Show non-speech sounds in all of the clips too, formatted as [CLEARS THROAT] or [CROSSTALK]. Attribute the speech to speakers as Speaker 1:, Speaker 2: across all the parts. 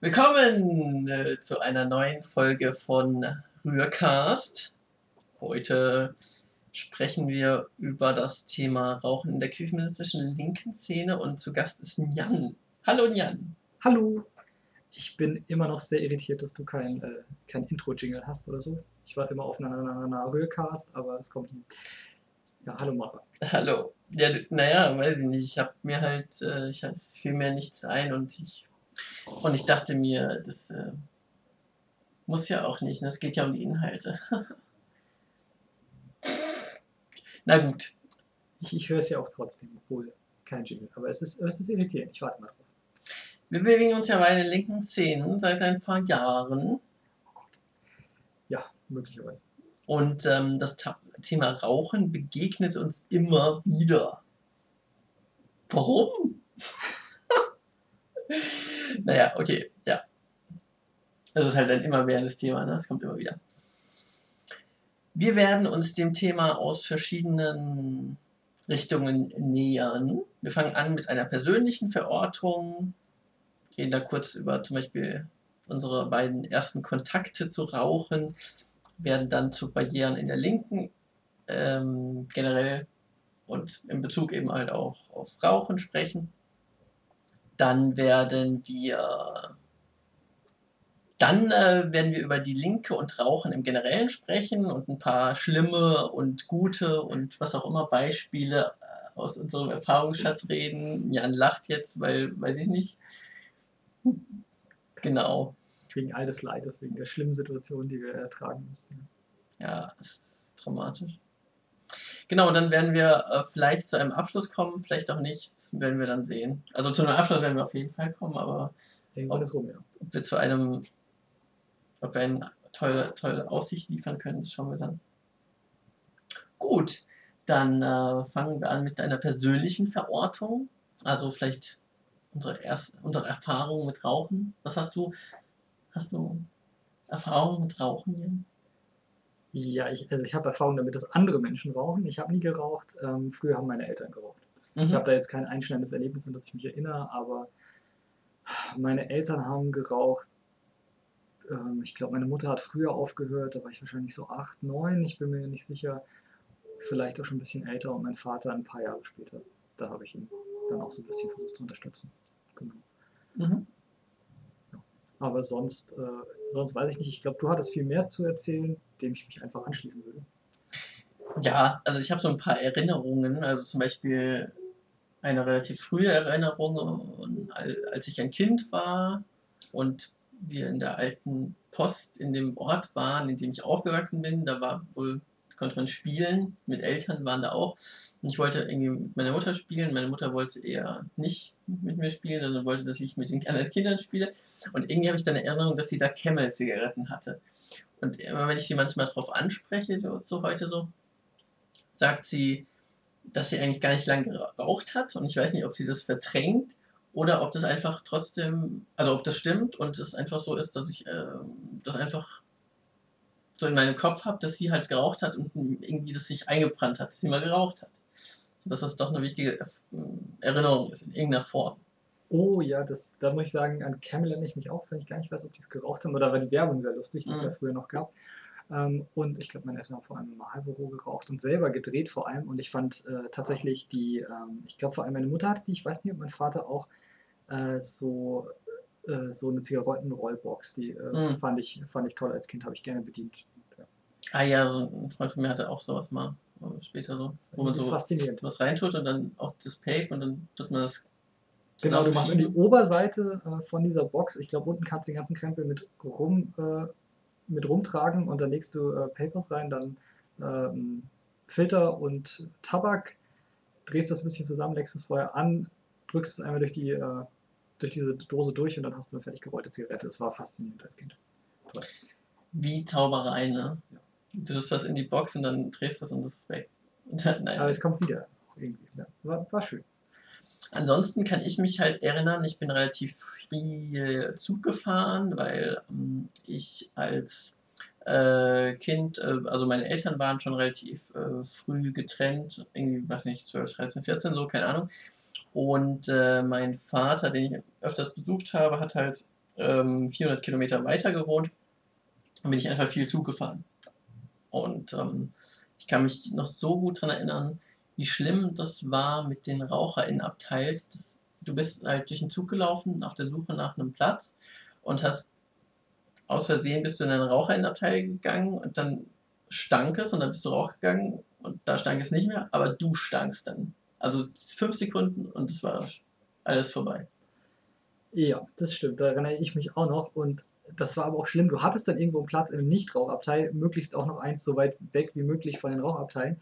Speaker 1: Willkommen äh, zu einer neuen Folge von Rührcast. Heute sprechen wir über das Thema Rauchen in der queerfeministischen linken Szene und zu Gast ist Jan. Hallo Jan.
Speaker 2: Hallo. Ich bin immer noch sehr irritiert, dass du kein, äh, kein Intro-Jingle hast oder so. Ich warte immer auf einen Rührcast, aber es kommt nie. Ja, hallo Mara.
Speaker 1: Hallo. Ja, naja, weiß ich nicht. Ich habe mir halt, äh, ich es fiel mir nichts ein und ich und ich dachte mir, das äh, muss ja auch nicht. Ne? Es geht ja um die Inhalte. [LAUGHS] Na gut.
Speaker 2: Ich, ich höre es ja auch trotzdem, obwohl kein Jingle. Aber es ist, es ist irritierend. Ich warte mal drauf.
Speaker 1: Wir bewegen uns ja bei den linken Szenen seit ein paar Jahren.
Speaker 2: Ja, möglicherweise.
Speaker 1: Und ähm, das Thema Rauchen begegnet uns immer wieder. Warum? [LAUGHS] naja, okay, ja. Das ist halt ein immerwährendes Thema, ne? Das kommt immer wieder. Wir werden uns dem Thema aus verschiedenen Richtungen nähern. Wir fangen an mit einer persönlichen Verortung, reden da kurz über zum Beispiel unsere beiden ersten Kontakte zu Rauchen, werden dann zu Barrieren in der Linken ähm, generell und in Bezug eben halt auch auf Rauchen sprechen. Dann werden wir dann äh, werden wir über die Linke und Rauchen im Generellen sprechen und ein paar schlimme und gute und was auch immer Beispiele äh, aus unserem Erfahrungsschatz reden. Jan lacht jetzt, weil, weiß ich nicht. Genau.
Speaker 2: Wegen all des Leides, wegen der schlimmen Situation, die wir ertragen mussten.
Speaker 1: Ja, es ist dramatisch. Genau, dann werden wir äh, vielleicht zu einem Abschluss kommen, vielleicht auch nicht, werden wir dann sehen. Also zu einem Abschluss werden wir auf jeden Fall kommen, aber
Speaker 2: Irgendwann ist rum, ja.
Speaker 1: ob wir zu einem, ob wir eine tolle, tolle Aussicht liefern können, das schauen wir dann. Gut, dann äh, fangen wir an mit einer persönlichen Verortung. Also vielleicht unsere, erste, unsere Erfahrung mit Rauchen. Was hast du? Hast du Erfahrung mit Rauchen, Jan?
Speaker 2: Ja, ich, also ich habe Erfahrung damit, dass andere Menschen rauchen. Ich habe nie geraucht. Ähm, früher haben meine Eltern geraucht. Mhm. Ich habe da jetzt kein einschneidendes Erlebnis, an das ich mich erinnere, aber meine Eltern haben geraucht. Ähm, ich glaube, meine Mutter hat früher aufgehört, da war ich wahrscheinlich so acht, neun, ich bin mir nicht sicher. Vielleicht auch schon ein bisschen älter und mein Vater ein paar Jahre später. Da habe ich ihn dann auch so ein bisschen versucht zu unterstützen. Genau. Mhm. Aber sonst, äh, sonst weiß ich nicht. Ich glaube, du hattest viel mehr zu erzählen, dem ich mich einfach anschließen würde.
Speaker 1: Ja, also ich habe so ein paar Erinnerungen. Also zum Beispiel eine relativ frühe Erinnerung, als ich ein Kind war und wir in der alten Post in dem Ort waren, in dem ich aufgewachsen bin. Da war wohl konnte man spielen, mit Eltern waren da auch. Und ich wollte irgendwie mit meiner Mutter spielen. Meine Mutter wollte eher nicht mit mir spielen, sondern wollte, dass ich mit den anderen Kindern spiele. Und irgendwie habe ich dann eine Erinnerung, dass sie da Camel-Zigaretten hatte. Und immer wenn ich sie manchmal darauf anspreche, so, so heute so, sagt sie, dass sie eigentlich gar nicht lange geraucht hat. Und ich weiß nicht, ob sie das verdrängt oder ob das einfach trotzdem, also ob das stimmt und es einfach so ist, dass ich äh, das einfach so in meinem Kopf habe, dass sie halt geraucht hat und irgendwie das sich eingebrannt hat, dass sie mal geraucht hat. Dass das doch eine wichtige Erinnerung ist, in irgendeiner Form.
Speaker 2: Oh ja, das, da muss ich sagen, an Camel erinnere ich mich auch, wenn ich gar nicht weiß, ob die es geraucht haben. Oder war die Werbung sehr lustig, die es ja mhm. früher noch gab. Ähm, und ich glaube, meine Eltern haben vor allem Marlboro geraucht und selber gedreht vor allem. Und ich fand äh, tatsächlich die, ähm, ich glaube vor allem meine Mutter hatte die, ich weiß nicht, ob mein Vater auch äh, so äh, so eine Zigarettenrollbox, die äh, mhm. fand, ich, fand ich toll als Kind, habe ich gerne bedient.
Speaker 1: Ja. Ah ja, so ein Freund von mir hatte auch sowas mal äh, später so, wo man so was reintut und dann auch das Pape und dann tut man das
Speaker 2: Genau, du machst in die Oberseite äh, von dieser Box, ich glaube unten kannst du den ganzen Krempel mit rum äh, mit rumtragen und dann legst du äh, Papers rein, dann ähm, Filter und Tabak, drehst das ein bisschen zusammen, legst es vorher an, drückst es einmal durch die äh, durch diese Dose durch und dann hast du eine fertig gerollte Zigarette. Es war faszinierend als Kind.
Speaker 1: Toll. Wie Zauberei, ne? Ja. Du tust was in die Box und dann drehst du es und das ist weg. [LAUGHS]
Speaker 2: Dann, Aber es kommt wieder. Irgendwie. Ja. War, war schön.
Speaker 1: Ansonsten kann ich mich halt erinnern, ich bin relativ viel Zug gefahren, weil ähm, ich als äh, Kind, äh, also meine Eltern waren schon relativ äh, früh getrennt, irgendwie, weiß nicht, 12, 13, 14, so, keine Ahnung. Und äh, mein Vater, den ich öfters besucht habe, hat halt ähm, 400 Kilometer weiter gewohnt. Dann bin ich einfach viel Zug gefahren. Und ähm, ich kann mich noch so gut daran erinnern, wie schlimm das war mit den RaucherInnenabteils. Das, du bist halt durch den Zug gelaufen auf der Suche nach einem Platz und hast aus Versehen bist du in einen Raucherinnenabteil gegangen und dann stank es und dann bist du rausgegangen und da stank es nicht mehr, aber du stankst dann. Also fünf Sekunden und es war alles vorbei.
Speaker 2: Ja, das stimmt. Daran erinnere ich mich auch noch. Und das war aber auch schlimm. Du hattest dann irgendwo einen Platz im Nichtrauchabteil, möglichst auch noch eins so weit weg wie möglich von den Rauchabteilen,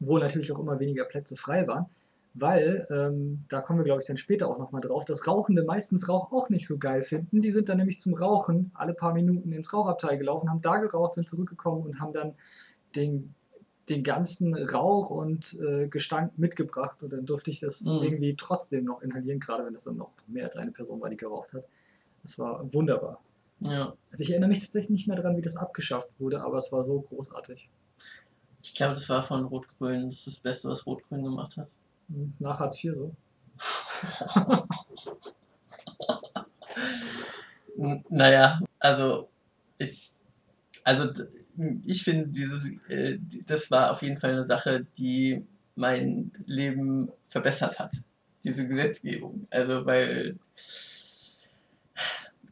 Speaker 2: wo natürlich auch immer weniger Plätze frei waren. Weil, ähm, da kommen wir glaube ich dann später auch nochmal drauf, dass Rauchende meistens Rauch auch nicht so geil finden. Die sind dann nämlich zum Rauchen alle paar Minuten ins Rauchabteil gelaufen, haben da geraucht, sind zurückgekommen und haben dann den den ganzen Rauch und äh, Gestank mitgebracht und dann durfte ich das mhm. irgendwie trotzdem noch inhalieren, gerade wenn es dann noch mehr als eine Person war, die geraucht hat. Das war wunderbar. Ja. Also ich erinnere mich tatsächlich nicht mehr daran, wie das abgeschafft wurde, aber es war so großartig.
Speaker 1: Ich glaube, das war von Rot-Grün. Das ist das Beste, was Rot-Grün gemacht hat.
Speaker 2: Nach Hartz IV so.
Speaker 1: naja, also ich, also ich finde, dieses, äh, das war auf jeden Fall eine Sache, die mein Leben verbessert hat. Diese Gesetzgebung. Also, weil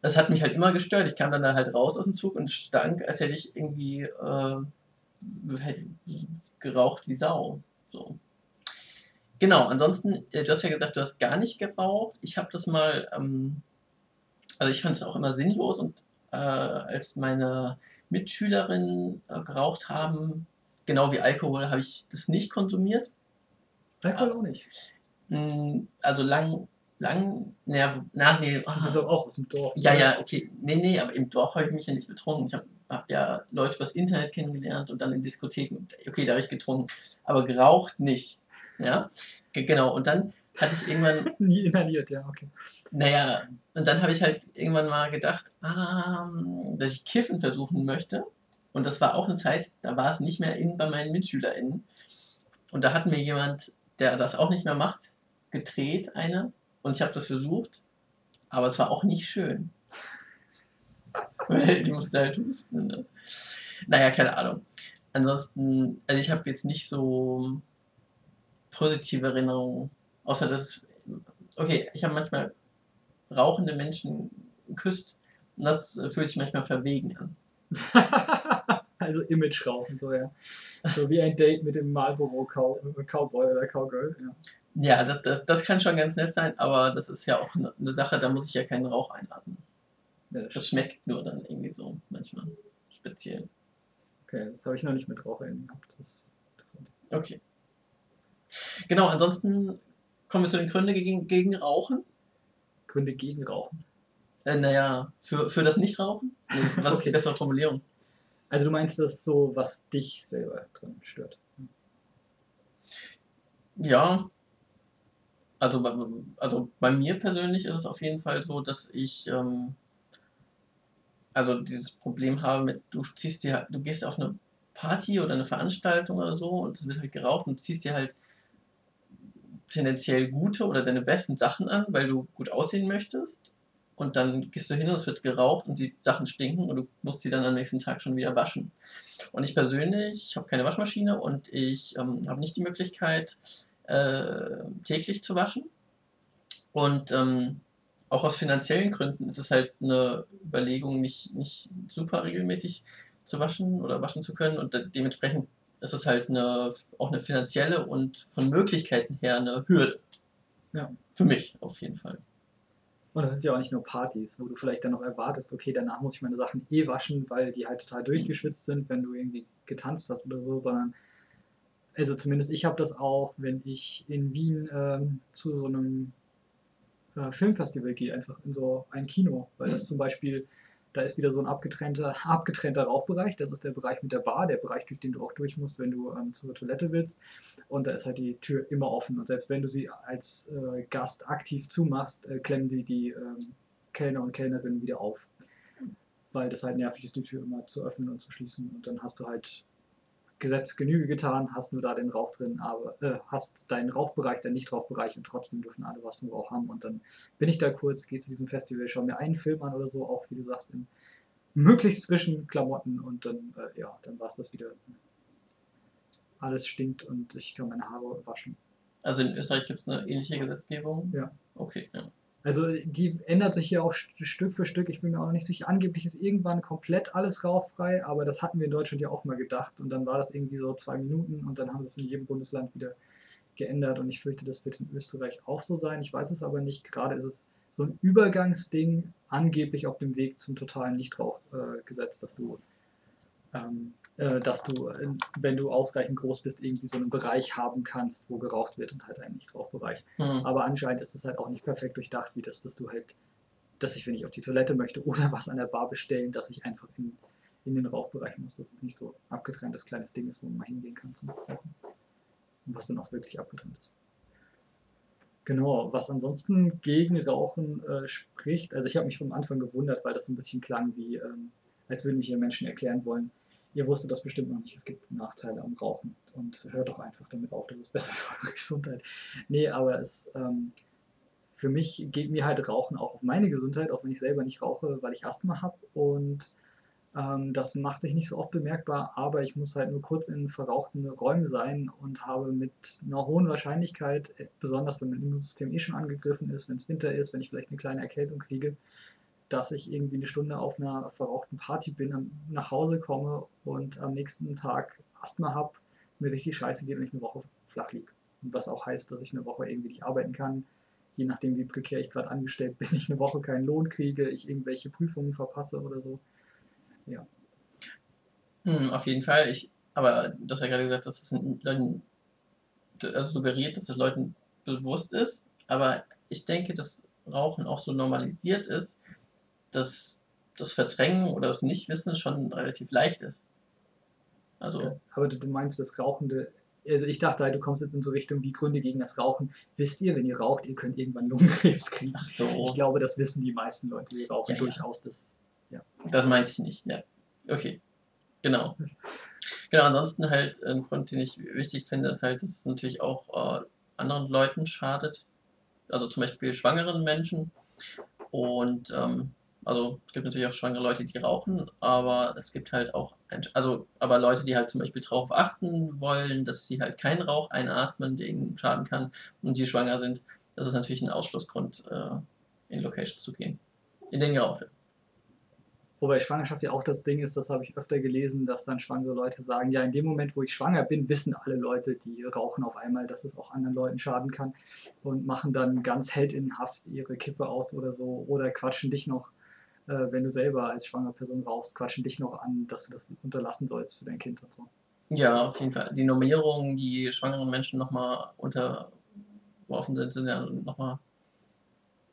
Speaker 1: das hat mich halt immer gestört. Ich kam dann da halt raus aus dem Zug und stank, als hätte ich irgendwie äh, hätte geraucht wie Sau. So. Genau, ansonsten, äh, du hast ja gesagt, du hast gar nicht geraucht. Ich habe das mal, ähm, also ich fand es auch immer sinnlos und äh, als meine Mitschülerinnen äh, geraucht haben. Genau wie Alkohol habe ich das nicht konsumiert.
Speaker 2: Alkohol auch nicht.
Speaker 1: Mm, also lang, lang, naja, na, nee.
Speaker 2: Du bist auch aus dem Dorf.
Speaker 1: Ja, oder? ja, okay. Nee, nee, aber im Dorf habe ich mich ja nicht betrunken. Ich habe hab ja Leute übers Internet kennengelernt und dann in Diskotheken. Okay, da habe ich getrunken. Aber geraucht nicht. Ja, genau. Und dann hatte ich irgendwann. [LAUGHS]
Speaker 2: Nie inhaliert, ja, okay.
Speaker 1: Naja, und dann habe ich halt irgendwann mal gedacht, ah, dass ich Kiffen versuchen möchte. Und das war auch eine Zeit, da war es nicht mehr in bei meinen MitschülerInnen. Und da hat mir jemand, der das auch nicht mehr macht, gedreht, eine. Und ich habe das versucht, aber es war auch nicht schön. [LAUGHS] Die musste halt husten. Ne? Naja, keine Ahnung. Ansonsten, also ich habe jetzt nicht so positive Erinnerungen Außer dass, okay, ich habe manchmal rauchende Menschen geküsst und das fühlt sich manchmal verwegen an. [LAUGHS]
Speaker 2: also Image-Rauchen, so ja. So wie ein Date mit dem Marlboro Cow Cowboy oder Cowgirl.
Speaker 1: Ja, ja das, das, das kann schon ganz nett sein, aber das ist ja auch eine, eine Sache, da muss ich ja keinen Rauch einatmen. Ja, das, das schmeckt nur dann irgendwie so manchmal speziell.
Speaker 2: Okay, das habe ich noch nicht mit Rauch gehabt.
Speaker 1: Okay. Genau, ansonsten Kommen wir zu den Gründen gegen, gegen Rauchen.
Speaker 2: Gründe gegen Rauchen?
Speaker 1: Äh, naja, für, für das Nichtrauchen? [LAUGHS] Was okay. ist die bessere Formulierung?
Speaker 2: Also du meinst das so, was dich selber dran stört?
Speaker 1: Ja. Also, also bei mir persönlich ist es auf jeden Fall so, dass ich ähm, also dieses Problem habe mit, du ziehst dir, du gehst auf eine Party oder eine Veranstaltung oder so und es wird halt geraucht und ziehst dir halt tendenziell gute oder deine besten Sachen an, weil du gut aussehen möchtest. Und dann gehst du hin und es wird geraucht und die Sachen stinken und du musst sie dann am nächsten Tag schon wieder waschen. Und ich persönlich, ich habe keine Waschmaschine und ich ähm, habe nicht die Möglichkeit, äh, täglich zu waschen. Und ähm, auch aus finanziellen Gründen ist es halt eine Überlegung, nicht, nicht super regelmäßig zu waschen oder waschen zu können. Und dementsprechend ist es halt eine, auch eine finanzielle und von Möglichkeiten her eine Hürde.
Speaker 2: Ja.
Speaker 1: Für mich auf jeden Fall.
Speaker 2: Und das sind ja auch nicht nur Partys, wo du vielleicht dann noch erwartest, okay, danach muss ich meine Sachen eh waschen, weil die halt total durchgeschwitzt sind, wenn du irgendwie getanzt hast oder so, sondern also zumindest ich habe das auch, wenn ich in Wien ähm, zu so einem äh, Filmfestival gehe, einfach in so ein Kino, weil mhm. das zum Beispiel da ist wieder so ein abgetrennter, [LAUGHS] abgetrennter Rauchbereich. Das ist der Bereich mit der Bar, der Bereich, durch den du auch durch musst, wenn du ähm, zur Toilette willst. Und da ist halt die Tür immer offen. Und selbst wenn du sie als äh, Gast aktiv zumachst, äh, klemmen sie die ähm, Kellner und Kellnerinnen wieder auf. Weil das halt nervig ist, die Tür immer zu öffnen und zu schließen. Und dann hast du halt Gesetz Genüge getan, hast nur da den Rauch drin, aber äh, hast deinen Rauchbereich, deinen Nichtrauchbereich und trotzdem dürfen alle was vom Rauch haben. Und dann bin ich da kurz, gehe zu diesem Festival, schaue mir einen Film an oder so, auch wie du sagst, in möglichst frischen Klamotten und dann, äh, ja, dann war es das wieder. Alles stinkt und ich kann meine Haare waschen.
Speaker 1: Also in Österreich gibt es eine ähnliche Gesetzgebung?
Speaker 2: Ja.
Speaker 1: Okay, ja.
Speaker 2: Also die ändert sich hier auch Stück für Stück. Ich bin mir auch noch nicht sicher. Angeblich ist irgendwann komplett alles rauchfrei, aber das hatten wir in Deutschland ja auch mal gedacht. Und dann war das irgendwie so zwei Minuten und dann haben sie es in jedem Bundesland wieder geändert. Und ich fürchte, das wird in Österreich auch so sein. Ich weiß es aber nicht. Gerade ist es so ein Übergangsding, angeblich auf dem Weg zum totalen Nichtrauchgesetz, äh, dass du ähm, äh, dass du, äh, wenn du ausreichend groß bist, irgendwie so einen Bereich haben kannst, wo geraucht wird und halt einen Nichtrauchbereich. Mhm. Aber anscheinend ist es halt auch nicht perfekt durchdacht, wie das, dass du halt, dass ich, wenn ich auf die Toilette möchte oder [LAUGHS] was an der Bar bestellen, dass ich einfach in, in den Rauchbereich muss, dass es nicht so abgetrenntes kleines Ding ist, wo man mal hingehen kann zum Rauchen. Und was dann auch wirklich abgetrennt ist. Genau, was ansonsten gegen Rauchen äh, spricht, also ich habe mich vom Anfang gewundert, weil das so ein bisschen klang wie, ähm, als würden mich hier Menschen erklären wollen, ihr wusstet das bestimmt noch nicht, es gibt Nachteile am Rauchen. Und hört doch einfach damit auf, das ist besser [LAUGHS] für eure Gesundheit. Nee, aber es, ähm, für mich geht mir halt Rauchen auch auf meine Gesundheit, auch wenn ich selber nicht rauche, weil ich Asthma habe und ähm, das macht sich nicht so oft bemerkbar, aber ich muss halt nur kurz in verrauchten Räumen sein und habe mit einer hohen Wahrscheinlichkeit, besonders wenn mein Immunsystem eh schon angegriffen ist, wenn es Winter ist, wenn ich vielleicht eine kleine Erkältung kriege, dass ich irgendwie eine Stunde auf einer verrauchten Party bin, nach Hause komme und am nächsten Tag Asthma habe, mir richtig scheiße geht und ich eine Woche flach liege. Was auch heißt, dass ich eine Woche irgendwie nicht arbeiten kann. Je nachdem, wie prekär ich gerade angestellt bin, [LAUGHS] ich eine Woche keinen Lohn kriege, ich irgendwelche Prüfungen verpasse oder so. Ja.
Speaker 1: Hm, auf jeden Fall. Ich, aber du hast ja gerade gesagt, dass es Leuten, also suggeriert, dass es Leuten bewusst ist. Aber ich denke, dass Rauchen auch so normalisiert ist, dass das Verdrängen oder das Nichtwissen schon relativ leicht ist.
Speaker 2: Also. Okay. Aber du, meinst das Rauchende also ich dachte halt, du kommst jetzt in so Richtung wie Gründe gegen das Rauchen. Wisst ihr, wenn ihr raucht, ihr könnt irgendwann Lungenkrebs kriegen. Ach so. Ich glaube, das wissen die meisten Leute, die rauchen ja, durchaus. Das,
Speaker 1: ja. das meinte ich nicht, ja. Okay. Genau. Genau, ansonsten halt ein Grund, den ich wichtig finde, ist halt, dass es natürlich auch äh, anderen Leuten schadet. Also zum Beispiel schwangeren Menschen. Und ähm, also es gibt natürlich auch schwangere Leute, die rauchen, aber es gibt halt auch, also aber Leute, die halt zum Beispiel darauf achten wollen, dass sie halt keinen Rauch einatmen, der ihnen schaden kann und die schwanger sind, das ist natürlich ein Ausschlussgrund, äh, in Location zu gehen, in denen geraucht wird.
Speaker 2: Wobei Schwangerschaft ja auch das Ding ist, das habe ich öfter gelesen, dass dann schwangere Leute sagen, ja, in dem Moment, wo ich schwanger bin, wissen alle Leute, die rauchen auf einmal, dass es auch anderen Leuten schaden kann und machen dann ganz heldinnenhaft ihre Kippe aus oder so oder quatschen dich noch wenn du selber als schwangere Person rauchst, quatschen dich noch an, dass du das unterlassen sollst für dein Kind und so.
Speaker 1: Ja, auf jeden Fall. Die Normierungen, die schwangeren Menschen nochmal unterworfen sind, sind ja nochmal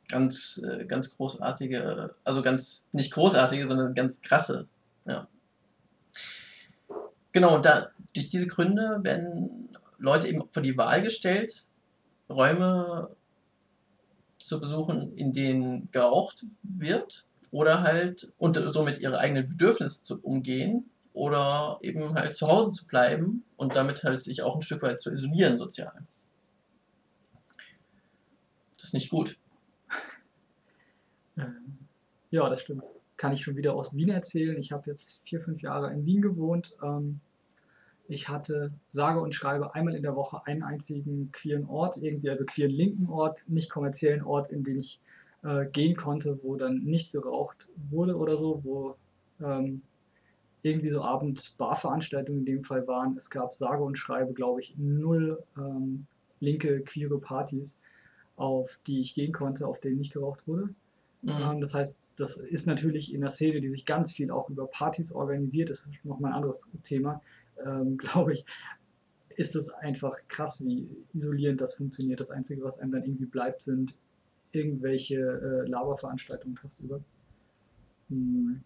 Speaker 1: ganz, äh, ganz großartige, also ganz, nicht großartige, sondern ganz krasse. Ja. Genau, und da, durch diese Gründe werden Leute eben vor die Wahl gestellt, Räume zu besuchen, in denen geraucht wird oder halt und somit ihre eigenen Bedürfnisse zu umgehen oder eben halt zu Hause zu bleiben und damit halt sich auch ein Stück weit zu isolieren sozial. Das ist nicht gut.
Speaker 2: Ähm, ja, das stimmt. Kann ich schon wieder aus Wien erzählen. Ich habe jetzt vier, fünf Jahre in Wien gewohnt. Ähm, ich hatte sage und schreibe einmal in der Woche einen einzigen queeren Ort, irgendwie also queeren linken Ort, nicht kommerziellen Ort, in den ich äh, gehen konnte, wo dann nicht geraucht wurde oder so, wo ähm, irgendwie so Abend-Barveranstaltungen in dem Fall waren. Es gab sage und schreibe, glaube ich, null ähm, linke, queere Partys, auf die ich gehen konnte, auf denen nicht geraucht wurde. Mhm. Ähm, das heißt, das ist natürlich in der Szene, die sich ganz viel auch über Partys organisiert, das ist nochmal ein anderes Thema, ähm, [LAUGHS] glaube ich, ist es einfach krass, wie isolierend das funktioniert. Das Einzige, was einem dann irgendwie bleibt, sind irgendwelche äh, Laberveranstaltungen tagsüber. Hm.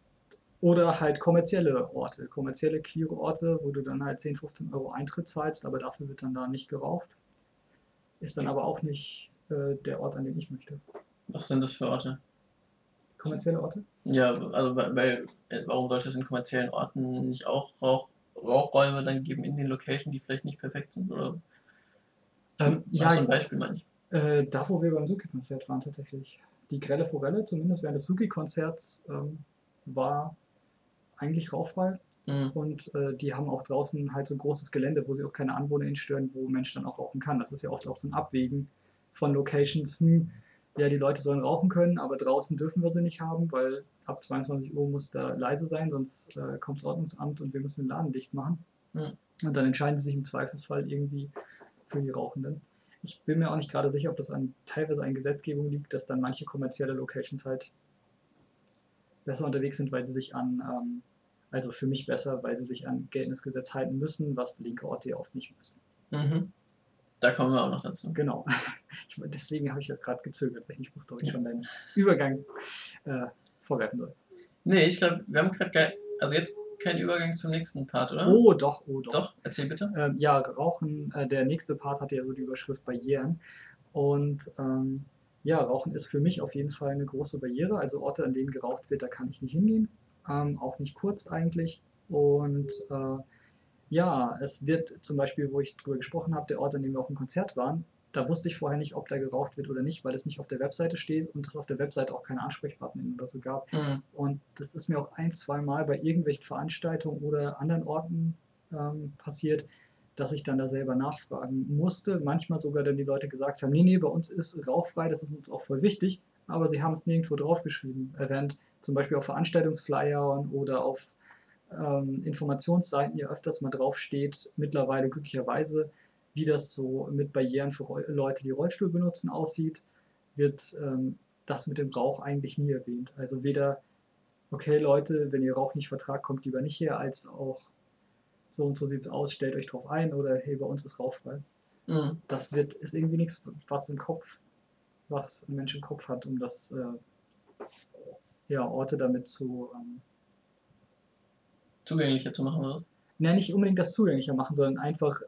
Speaker 2: Oder halt kommerzielle Orte, kommerzielle queere Orte, wo du dann halt 10, 15 Euro Eintritt zahlst, aber dafür wird dann da nicht geraucht. Ist dann aber auch nicht äh, der Ort, an den ich möchte.
Speaker 1: Was sind das für Orte?
Speaker 2: Kommerzielle Orte?
Speaker 1: Ja, also weil, äh, warum sollte es in kommerziellen Orten nicht auch Rauch Rauchräume dann geben in den Locations, die vielleicht nicht perfekt sind? Oder
Speaker 2: Ähm,
Speaker 1: ja, ein Beispiel meine ich.
Speaker 2: Äh, da, wo wir beim Suki-Konzert waren, tatsächlich. Die Grelle Forelle, zumindest während des Suki-Konzerts, ähm, war eigentlich rauchfrei.
Speaker 1: Mhm.
Speaker 2: Und äh, die haben auch draußen halt so ein großes Gelände, wo sie auch keine Anwohner stören, wo Mensch dann auch rauchen kann. Das ist ja oft auch so ein Abwägen von Locations. Hm, ja, die Leute sollen rauchen können, aber draußen dürfen wir sie nicht haben, weil ab 22 Uhr muss da leise sein, sonst äh, kommt das Ordnungsamt und wir müssen den Laden dicht machen.
Speaker 1: Mhm.
Speaker 2: Und dann entscheiden sie sich im Zweifelsfall irgendwie für die Rauchenden. Ich bin mir auch nicht gerade sicher, ob das an teilweise an Gesetzgebung liegt, dass dann manche kommerzielle Locations halt besser unterwegs sind, weil sie sich an, ähm, also für mich besser, weil sie sich an geltendes Gesetz halten müssen, was linke Orte ja oft nicht müssen.
Speaker 1: Mhm. Da kommen wir auch noch dazu.
Speaker 2: Genau. [LAUGHS] Ich, deswegen habe ich ja gerade gezögert, weil ich nicht wusste, ob ich
Speaker 1: Ja.
Speaker 2: schon deinen Übergang äh, vorgreifen soll.
Speaker 1: Nee, ich glaube, wir haben gerade geil. Also jetzt kein Übergang zum nächsten Part, oder?
Speaker 2: Oh, doch, oh, doch.
Speaker 1: Doch, erzähl bitte.
Speaker 2: Ähm, ja, Rauchen, äh, der nächste Part hatte ja so die Überschrift Barrieren. Und ähm, ja, Rauchen ist für mich auf jeden Fall eine große Barriere. Also Orte, an denen geraucht wird, da kann ich nicht hingehen. Ähm, auch nicht kurz eigentlich. Und äh, ja, es wird zum Beispiel, wo ich drüber gesprochen habe, der Ort, an dem wir auf dem Konzert waren, da wusste ich vorher nicht, ob da geraucht wird oder nicht, weil es nicht auf der Webseite steht und es auf der Webseite auch keine Ansprechpartner oder so gab.
Speaker 1: Mhm.
Speaker 2: Und das ist mir auch ein, zwei Mal bei irgendwelchen Veranstaltungen oder anderen Orten ähm, passiert, dass ich dann da selber nachfragen musste. Manchmal sogar dann die Leute gesagt haben, nee, nee, bei uns ist rauchfrei, das ist uns auch voll wichtig, aber sie haben es nirgendwo draufgeschrieben. Während zum Beispiel auf Veranstaltungsflyern oder auf ähm, Informationsseiten ja öfters mal draufsteht, mittlerweile glücklicherweise, wie das so mit Barrieren für Leute, die Rollstuhl benutzen, aussieht, wird ähm, das mit dem Rauch eigentlich nie erwähnt. Also weder, okay Leute, wenn ihr Rauch nicht vertragt, kommt lieber nicht her, als auch so und so sieht's aus, stellt euch drauf ein oder hey, bei uns ist rauchfrei.
Speaker 1: Mhm.
Speaker 2: Das wird, ist irgendwie nichts, was im Kopf, was ein Mensch im Kopf hat, um das äh, ja, Orte damit zu ähm,
Speaker 1: Zugänglicher zu machen, oder?
Speaker 2: ja, nicht unbedingt das zugänglicher machen, sondern einfach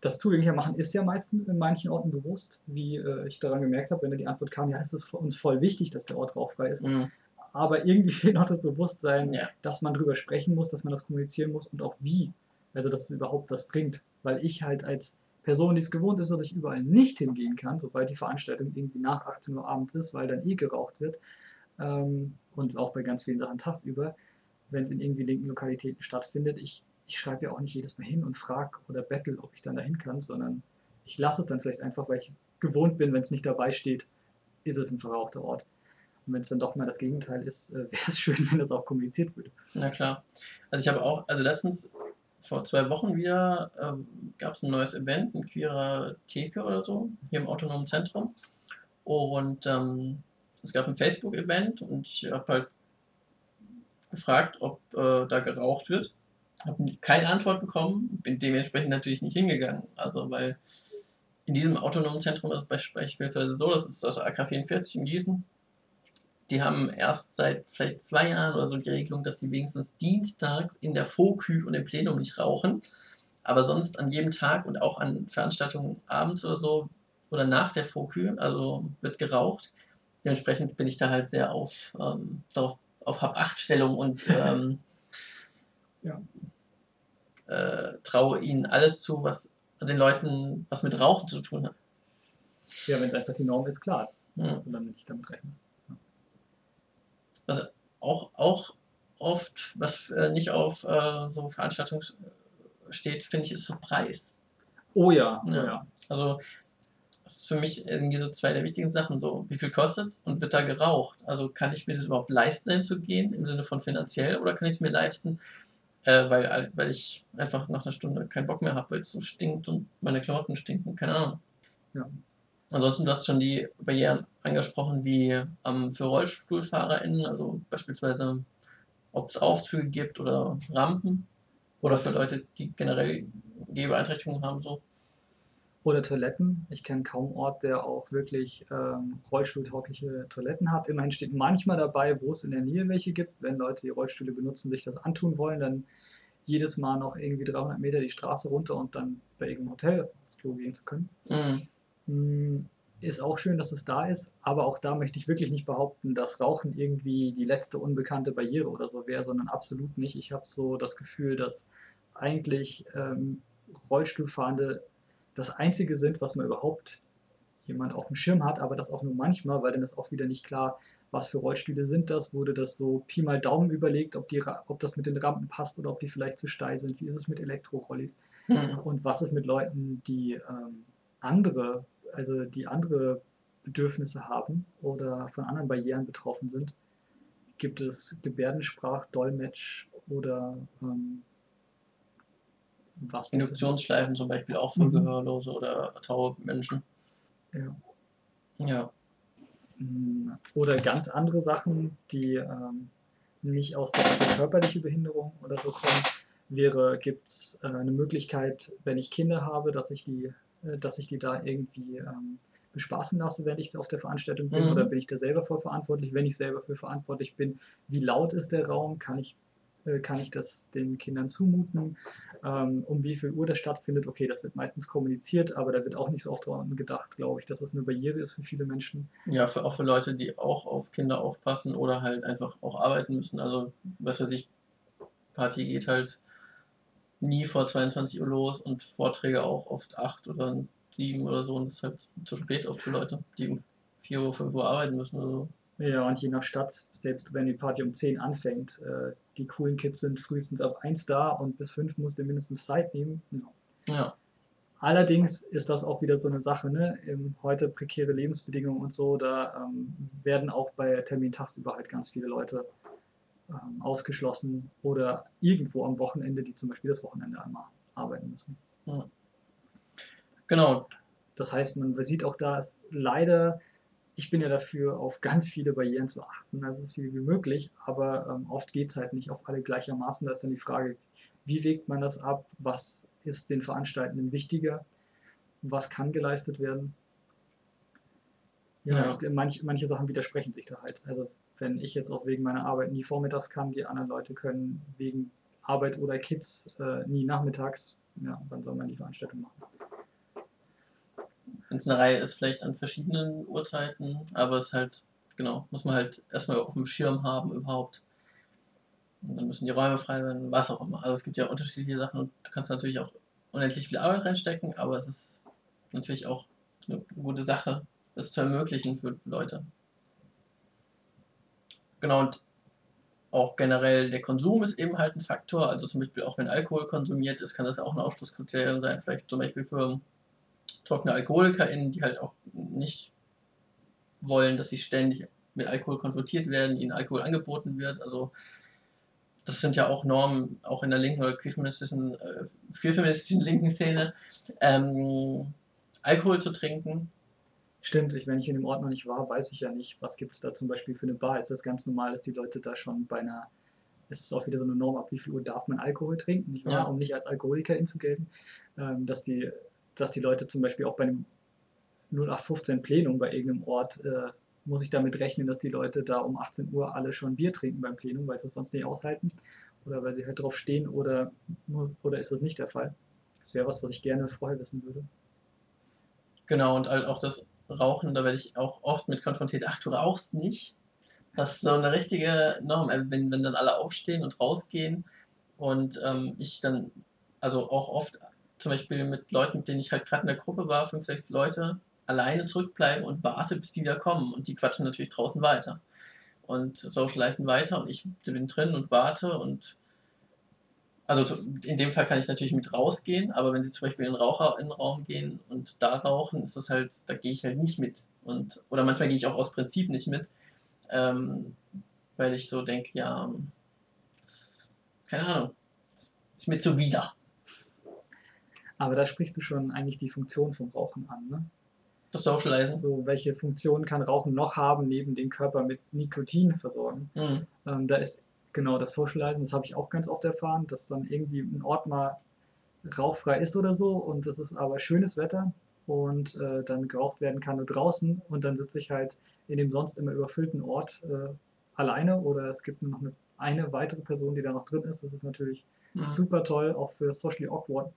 Speaker 2: das zugänglicher machen ist ja meistens in manchen Orten bewusst, wie äh, ich daran gemerkt habe, wenn da die Antwort kam, ja, es ist für uns voll wichtig, dass der Ort rauchfrei ist.
Speaker 1: Mhm.
Speaker 2: Aber irgendwie [LAUGHS] fehlt noch das Bewusstsein,
Speaker 1: Ja.
Speaker 2: dass man drüber sprechen muss, dass man das kommunizieren muss und auch wie. Also, dass es überhaupt was bringt. Weil ich halt als Person, die es gewohnt ist, dass ich überall nicht hingehen kann, sobald die Veranstaltung irgendwie nach 18 Uhr abends ist, weil dann eh geraucht wird. Ähm, und auch bei ganz vielen Sachen tagsüber, wenn es in irgendwie linken Lokalitäten stattfindet. Ich, ich schreibe ja auch nicht jedes Mal hin und frage oder bettel, ob ich dann dahin kann, sondern ich lasse es dann vielleicht einfach, weil ich gewohnt bin, wenn es nicht dabei steht, ist es ein verrauchter Ort. Und wenn es dann doch mal das Gegenteil ist, äh, [LAUGHS] wäre es schön, wenn das auch kommuniziert würde.
Speaker 1: Na klar. Also ich habe auch, also letztens vor zwei Wochen wieder ähm, gab es ein neues Event, ein queerer Theke oder so, hier im autonomen Zentrum. Und ähm, es gab ein Facebook-Event und ich habe halt gefragt, ob äh, da geraucht wird. Habe keine Antwort bekommen, bin dementsprechend natürlich nicht hingegangen. Also weil in diesem autonomen Zentrum ist es beisp- beispielsweise so, das ist das AK 44 in Gießen, die haben erst seit vielleicht zwei Jahren oder so die Regelung, dass sie wenigstens dienstags in der Fokü und im Plenum nicht rauchen. Aber sonst an jedem Tag und auch an Veranstaltungen abends oder so oder nach der Fokü, also wird geraucht. Dementsprechend bin ich da halt sehr auf, ähm, darauf, auf Hab-Acht-Stellung und [LAUGHS] ähm,
Speaker 2: Ja.
Speaker 1: Äh, traue ihnen alles zu, was den Leuten was mit Rauchen zu tun hat.
Speaker 2: Ja, wenn es einfach die Norm ist, klar,
Speaker 1: Ja.
Speaker 2: dass du dann nicht damit rechnest.
Speaker 1: auch, auch oft, was äh, nicht auf äh, so Veranstaltungen steht, finde ich, ist so Preis.
Speaker 2: Oh ja, oh
Speaker 1: Ja.
Speaker 2: ja.
Speaker 1: Also, das ist für mich irgendwie so zwei der wichtigen Sachen. So, wie viel kostet und wird da geraucht? Also, kann ich mir das überhaupt leisten, hinzugehen, im Sinne von finanziell, oder kann ich es mir leisten, äh, weil, weil ich einfach nach einer Stunde keinen Bock mehr habe, weil es so stinkt und meine Klamotten stinken? Keine Ahnung.
Speaker 2: Ja.
Speaker 1: Ansonsten, du hast schon die Barrieren angesprochen, wie ähm, für RollstuhlfahrerInnen, also beispielsweise, ob es Aufzüge gibt oder Rampen oder für Leute, die generell Gehbeeinträchtigungen haben, so.
Speaker 2: Oder Toiletten. Ich kenne kaum Ort, der auch wirklich ähm, rollstuhltaugliche Toiletten hat. Immerhin steht manchmal dabei, wo es in der Nähe welche gibt. Wenn Leute, die Rollstühle benutzen, sich das antun wollen, dann jedes Mal noch irgendwie 300 Meter die Straße runter und dann bei irgendeinem Hotel aufs Klo gehen zu können.
Speaker 1: Mhm.
Speaker 2: Mm, Ist auch schön, dass es da ist, aber auch da möchte ich wirklich nicht behaupten, dass Rauchen irgendwie die letzte unbekannte Barriere oder so wäre, sondern absolut nicht. Ich habe so das Gefühl, dass eigentlich ähm, Rollstuhlfahrende das Einzige sind, was man überhaupt jemand auf dem Schirm hat, aber das auch nur manchmal, weil dann ist auch wieder nicht klar, was für Rollstühle sind das, wurde das so Pi mal Daumen überlegt, ob, die, ob das mit den Rampen passt oder ob die vielleicht zu steil sind, wie ist es mit Elektrorollis mhm. und was ist mit Leuten, die ähm, andere, also die andere Bedürfnisse haben oder von anderen Barrieren betroffen sind. Gibt es Gebärdensprach, Dolmetsch oder ähm,
Speaker 1: was? Induktionsschleifen zum Beispiel auch für mhm. Gehörlose oder taube Menschen.
Speaker 2: Ja. Ja. Mm, oder ganz andere Sachen, die ähm, nicht aus der körperlichen Behinderung oder so kommen, wäre, gibt es äh, eine Möglichkeit, wenn ich Kinder habe, dass ich die, äh, dass ich die da irgendwie ähm, bespaßen lasse, wenn ich auf der Veranstaltung bin, mhm. oder bin ich da selber für verantwortlich? Wenn ich selber für verantwortlich bin, wie laut ist der Raum? Kann ich, äh, kann ich das den Kindern zumuten? Ähm, um wie viel Uhr das stattfindet, okay, das wird meistens kommuniziert, aber da wird auch nicht so oft dran gedacht, glaube ich, dass das eine Barriere ist für viele Menschen.
Speaker 1: Ja, für, auch für Leute, die auch auf Kinder aufpassen oder halt einfach auch arbeiten müssen. Also, was weiß ich, Party geht halt nie vor 22 Uhr los und Vorträge auch oft 8 oder 7 oder so und das ist halt zu spät oft für Leute, die um 4 Uhr, 5 Uhr arbeiten müssen oder so.
Speaker 2: Ja, und je nach Stadt, selbst wenn die Party um 10 anfängt, äh, die coolen Kids sind frühestens ab 1 da und bis 5 musst du mindestens Zeit nehmen. Ja. ja. Allerdings ist das auch wieder so eine Sache, ne? Im, heute prekäre Lebensbedingungen und so, da ähm, werden auch bei Termin tagsüber halt ganz viele Leute ähm, ausgeschlossen oder irgendwo am Wochenende, die zum Beispiel das Wochenende einmal arbeiten müssen. Ja.
Speaker 1: Genau.
Speaker 2: Das heißt, man sieht auch da, ist leider ich bin ja dafür, auf ganz viele Barrieren zu achten, also so viel wie möglich, aber ähm, oft geht es halt nicht auf alle gleichermaßen. Da ist dann die Frage, wie wägt man das ab? Was ist den Veranstaltenden wichtiger? Was kann geleistet werden? Ja, ja. Manch, manche Sachen widersprechen sich da halt. Also wenn ich jetzt auch wegen meiner Arbeit nie vormittags kann, die anderen Leute können wegen Arbeit oder Kids äh, nie nachmittags, ja, wann soll man die Veranstaltung machen?
Speaker 1: Wenn es eine Reihe ist, vielleicht an verschiedenen Uhrzeiten, aber es halt, genau, muss man halt erstmal auf dem Schirm haben überhaupt. Und dann müssen die Räume frei werden, was auch immer. Also es gibt ja unterschiedliche Sachen und du kannst natürlich auch unendlich viel Arbeit reinstecken, aber es ist natürlich auch eine gute Sache, das zu ermöglichen für Leute. Genau, und auch generell der Konsum ist eben halt ein Faktor. Also zum Beispiel auch wenn Alkohol konsumiert ist, kann das auch ein Ausschlusskriterium sein. Vielleicht zum Beispiel für trockene AlkoholikerInnen, die halt auch nicht wollen, dass sie ständig mit Alkohol konfrontiert werden, ihnen Alkohol angeboten wird. Also das sind ja auch Normen, auch in der linken oder queerfeministischen, äh, queerfeministischen linken Szene, ähm, Alkohol zu trinken.
Speaker 2: Stimmt, ich, wenn ich in dem Ort noch nicht war, weiß ich ja nicht, was gibt es da zum Beispiel für eine Bar. Ist das ganz normal, dass die Leute da schon bei einer, es ist auch wieder so eine Norm, ab wie viel Uhr darf man Alkohol trinken, nicht wahr? Ja. um nicht als Alkoholikerin zu gelten, ähm, dass die dass die Leute zum Beispiel auch bei einem 0815 Plenum bei irgendeinem Ort, äh, muss ich damit rechnen, dass die Leute da um 18 Uhr alle schon Bier trinken beim Plenum, weil sie es sonst nicht aushalten oder weil sie halt drauf stehen oder, oder ist das nicht der Fall? Das wäre was, was ich gerne vorher wissen würde.
Speaker 1: Genau, und halt auch das Rauchen, da werde ich auch oft mit konfrontiert, ach, du rauchst nicht. Das ist so eine richtige Norm, äh, wenn, wenn dann alle aufstehen und rausgehen und ähm, ich dann, also auch oft zum Beispiel mit Leuten, mit denen ich halt gerade in der Gruppe war, fünf, sechs Leute, alleine zurückbleiben und warte, bis die wieder kommen. Und die quatschen natürlich draußen weiter. Und socialisen weiter und ich bin drin und warte und also in dem Fall kann ich natürlich mit rausgehen, aber wenn sie zum Beispiel in den Raucher in den Raum gehen und da rauchen, ist das halt, da gehe ich halt nicht mit. Und, oder manchmal gehe ich auch aus Prinzip nicht mit, ähm, weil ich so denke, ja, keine Ahnung, ist mir zuwider.
Speaker 2: Aber da sprichst du schon eigentlich die Funktion vom Rauchen an. Ne?
Speaker 1: Das Socializen.
Speaker 2: So, welche Funktion kann Rauchen noch haben, neben den Körper mit Nikotin versorgen? Mhm. Ähm, da ist genau das Socializen, das habe ich auch ganz oft erfahren, dass dann irgendwie ein Ort mal rauchfrei ist oder so und es ist aber schönes Wetter und äh, dann geraucht werden kann nur draußen und dann sitze ich halt in dem sonst immer überfüllten Ort äh, alleine oder es gibt nur noch eine, eine weitere Person, die da noch drin ist. Das ist natürlich mhm. super toll, auch für socially awkward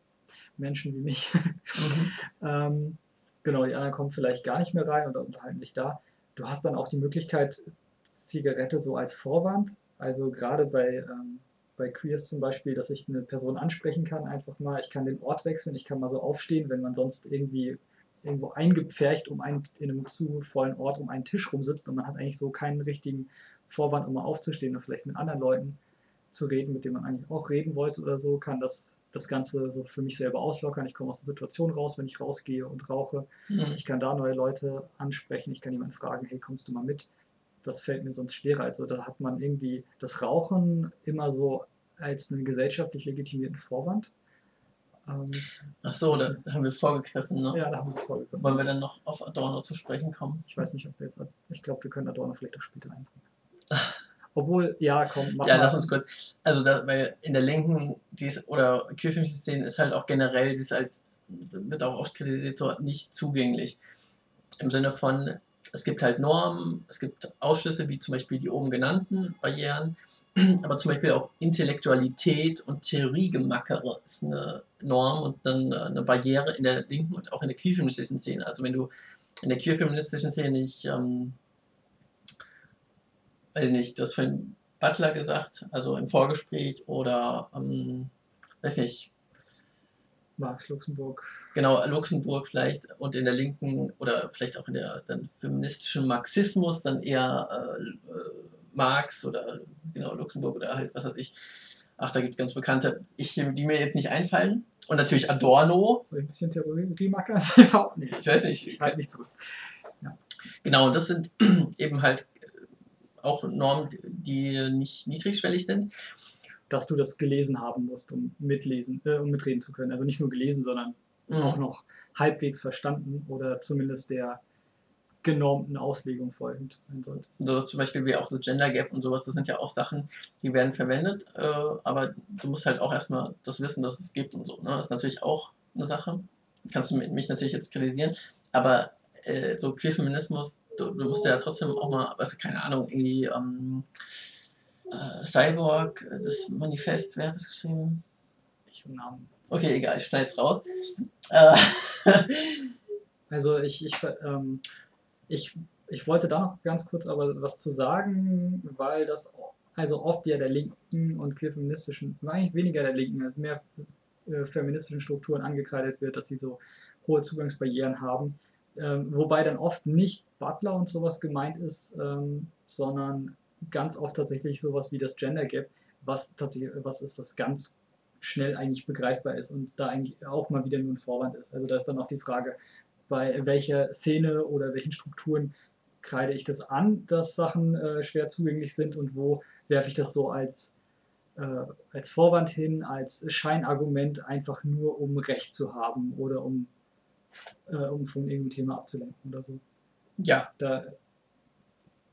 Speaker 2: Menschen wie mich. Mhm. [LAUGHS] ähm, genau, die anderen kommen vielleicht gar nicht mehr rein oder unterhalten sich da. Du hast dann auch die Möglichkeit, Zigarette so als Vorwand, also gerade bei, ähm, bei Queers zum Beispiel, dass ich eine Person ansprechen kann, einfach mal. Ich kann den Ort wechseln, ich kann mal so aufstehen, wenn man sonst irgendwie irgendwo eingepfercht um einen, in einem zu vollen Ort um einen Tisch rumsitzt und man hat eigentlich so keinen richtigen Vorwand, um mal aufzustehen und vielleicht mit anderen Leuten zu reden, mit denen man eigentlich auch reden wollte oder so, kann das das Ganze so für mich selber auslockern. Ich komme aus der Situation raus, wenn ich rausgehe und rauche. Mhm. Ich kann da neue Leute ansprechen. Ich kann jemanden fragen, hey, kommst du mal mit? Das fällt mir sonst schwerer. Also da hat man irgendwie das Rauchen immer so als einen gesellschaftlich legitimierten Vorwand.
Speaker 1: Ähm, Ach so, da haben wir vorgegriffen, ne?
Speaker 2: Ja, da haben wir vorgegriffen.
Speaker 1: Wollen wir dann noch auf Adorno zu sprechen kommen?
Speaker 2: Ich weiß nicht, ob wir jetzt. Ich glaube, wir können Adorno vielleicht auch später einbringen. Obwohl, ja, komm,
Speaker 1: mach Ja, mal. lass uns kurz. Also, da, weil in der linken, die ist, oder queerfeministischen Szene ist halt auch generell, die ist halt, wird auch oft kritisiert, dort nicht zugänglich. Im Sinne von, es gibt halt Normen, es gibt Ausschlüsse, wie zum Beispiel die oben genannten Barrieren, [CLEARS THROAT] aber zum Beispiel auch Intellektualität und Theoriegemackere ist eine Norm und dann eine Barriere in der linken und auch in der queerfeministischen Szene. Also wenn du in der queerfeministischen Szene nicht ähm, weiß nicht, das für Butler gesagt, also im Vorgespräch oder, ähm, weiß nicht.
Speaker 2: Marx Luxemburg.
Speaker 1: Genau, Luxemburg vielleicht und in der linken oder vielleicht auch in der dann feministischen Marxismus dann eher äh, Marx oder genau Luxemburg oder halt was weiß ich. Ach, da gibt es ganz bekannte, ich, die mir jetzt nicht einfallen. Und natürlich Adorno.
Speaker 2: Soll ich ein bisschen Theorie machen? [LAUGHS]
Speaker 1: ich weiß nicht.
Speaker 2: Ich halte mich zurück.
Speaker 1: Ja. Genau, und das sind [CLEARS THROAT] eben halt auch Normen, die nicht niedrigschwellig sind.
Speaker 2: Dass du das gelesen haben musst, um mitlesen, äh, um mitreden zu können. Also nicht nur gelesen, sondern mhm. auch noch halbwegs verstanden oder zumindest der genormten Auslegung folgend sein solltest.
Speaker 1: So zum Beispiel wie auch das Gender Gap und sowas, das sind ja auch Sachen, die werden verwendet, äh, aber du musst halt auch erstmal das wissen, dass es gibt und so. Ne? Das ist natürlich auch eine Sache. Kannst du mich natürlich jetzt kritisieren, aber äh, so Queerfeminismus du, du musst ja trotzdem auch mal, was, keine Ahnung, irgendwie ähm, äh, Cyborg, das Manifest, wer hat das geschrieben?
Speaker 2: Ich habe Namen.
Speaker 1: Okay, egal, ich schneide es raus. [LAUGHS] Äh, [LAUGHS]
Speaker 2: also ich, ich, ähm, ich, ich wollte da noch ganz kurz aber was zu sagen, weil das also oft ja der linken und queer-feministischen, eigentlich weniger der linken, mehr äh, feministischen Strukturen angekreidet wird, dass sie so hohe Zugangsbarrieren haben. Ähm, wobei dann oft nicht Butler und sowas gemeint ist, ähm, sondern ganz oft tatsächlich sowas wie das Gender Gap, was tatsächlich was ist, was ganz schnell eigentlich begreifbar ist und da eigentlich auch mal wieder nur ein Vorwand ist. Also da ist dann auch die Frage, bei welcher Szene oder welchen Strukturen kreide ich das an, dass Sachen äh, schwer zugänglich sind und wo werfe ich das so als, äh, als Vorwand hin, als Scheinargument, einfach nur um Recht zu haben oder um äh, um von irgendeinem Thema abzulenken oder so.
Speaker 1: Ja.
Speaker 2: Da,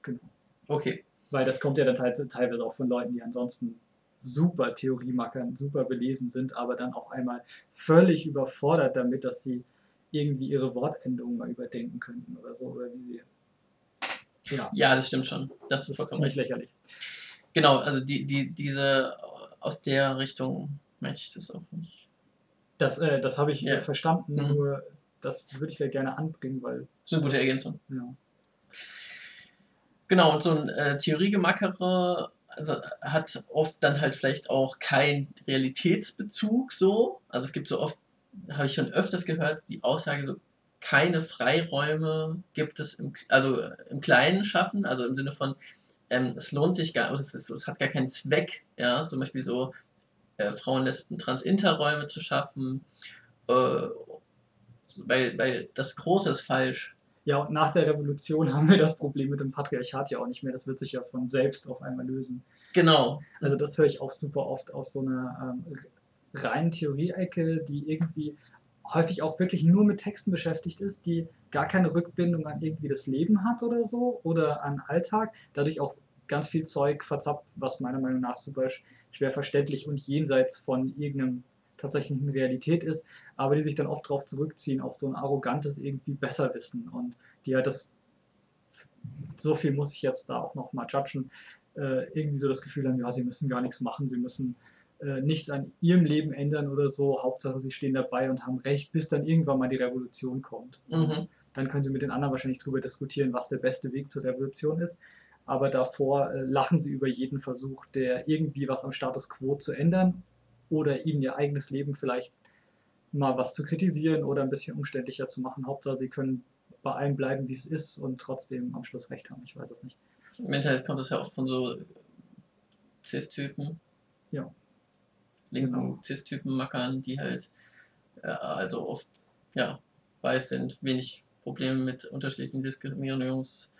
Speaker 2: genau.
Speaker 1: Okay.
Speaker 2: Weil das kommt ja dann teilweise auch von Leuten, die ansonsten super Theoriemackern, super belesen sind, aber dann auch einmal völlig überfordert damit, dass sie irgendwie ihre Wortendungen mal überdenken könnten oder so, oder wie
Speaker 1: sie. Ja, ja das stimmt schon. Das,
Speaker 2: das ist ziemlich recht. lächerlich.
Speaker 1: Genau, also die, die, diese aus der Richtung möchte ich das auch nicht.
Speaker 2: Das, äh, das habe ich ja. verstanden, mhm. nur das würde ich ja gerne anbringen, weil.
Speaker 1: Das ist eine gute Ergänzung.
Speaker 2: Ja.
Speaker 1: Genau, und so ein äh, Theoriegemackere also, hat oft dann halt vielleicht auch keinen Realitätsbezug so. Also es gibt so oft, habe ich schon öfters gehört, die Aussage so, keine Freiräume gibt es im, also im Kleinen schaffen, also im Sinne von, ähm, es lohnt sich gar, es, ist, es hat gar keinen Zweck, ja, zum Beispiel so äh, Frauen, Lesben, Trans-Interräume zu schaffen äh, weil, weil das Große ist falsch.
Speaker 2: Ja, und nach der Revolution [LAUGHS] haben wir das Problem mit dem Patriarchat ja auch nicht mehr. Das wird sich ja von selbst auf einmal lösen.
Speaker 1: Genau.
Speaker 2: Also das höre ich auch super oft aus so einer ähm, reinen Theorie-Ecke, die irgendwie häufig auch wirklich nur mit Texten beschäftigt ist, die gar keine Rückbindung an irgendwie das Leben hat oder so oder an Alltag, dadurch auch ganz viel Zeug verzapft, was meiner Meinung nach super schwer verständlich und jenseits von irgendeinem tatsächlichen Realität ist, aber die sich dann oft darauf zurückziehen, auf so ein arrogantes irgendwie Besserwissen und die halt das, so viel muss ich jetzt da auch nochmal judgen, äh, irgendwie so das Gefühl haben, ja, sie müssen gar nichts machen, sie müssen äh, nichts an ihrem Leben ändern oder so, Hauptsache sie stehen dabei und haben recht, bis dann irgendwann mal die Revolution kommt.
Speaker 1: Mhm.
Speaker 2: Dann können sie mit den anderen wahrscheinlich darüber diskutieren, was der beste Weg zur Revolution ist. aber davor äh, lachen sie über jeden Versuch, der irgendwie was am Status quo zu ändern oder ihnen ihr eigenes Leben vielleicht mal was zu kritisieren oder ein bisschen umständlicher zu machen. Hauptsache, sie können bei allem bleiben, wie es ist und trotzdem am Schluss recht haben. Ich weiß es nicht.
Speaker 1: Im Internet kommt das ja oft von so Cis-Typen.
Speaker 2: Ja.
Speaker 1: Linken genau. Cis-Typen-Mackern, die halt äh, also oft ja, weiß sind, wenig Probleme mit unterschiedlichen Diskriminierungsformen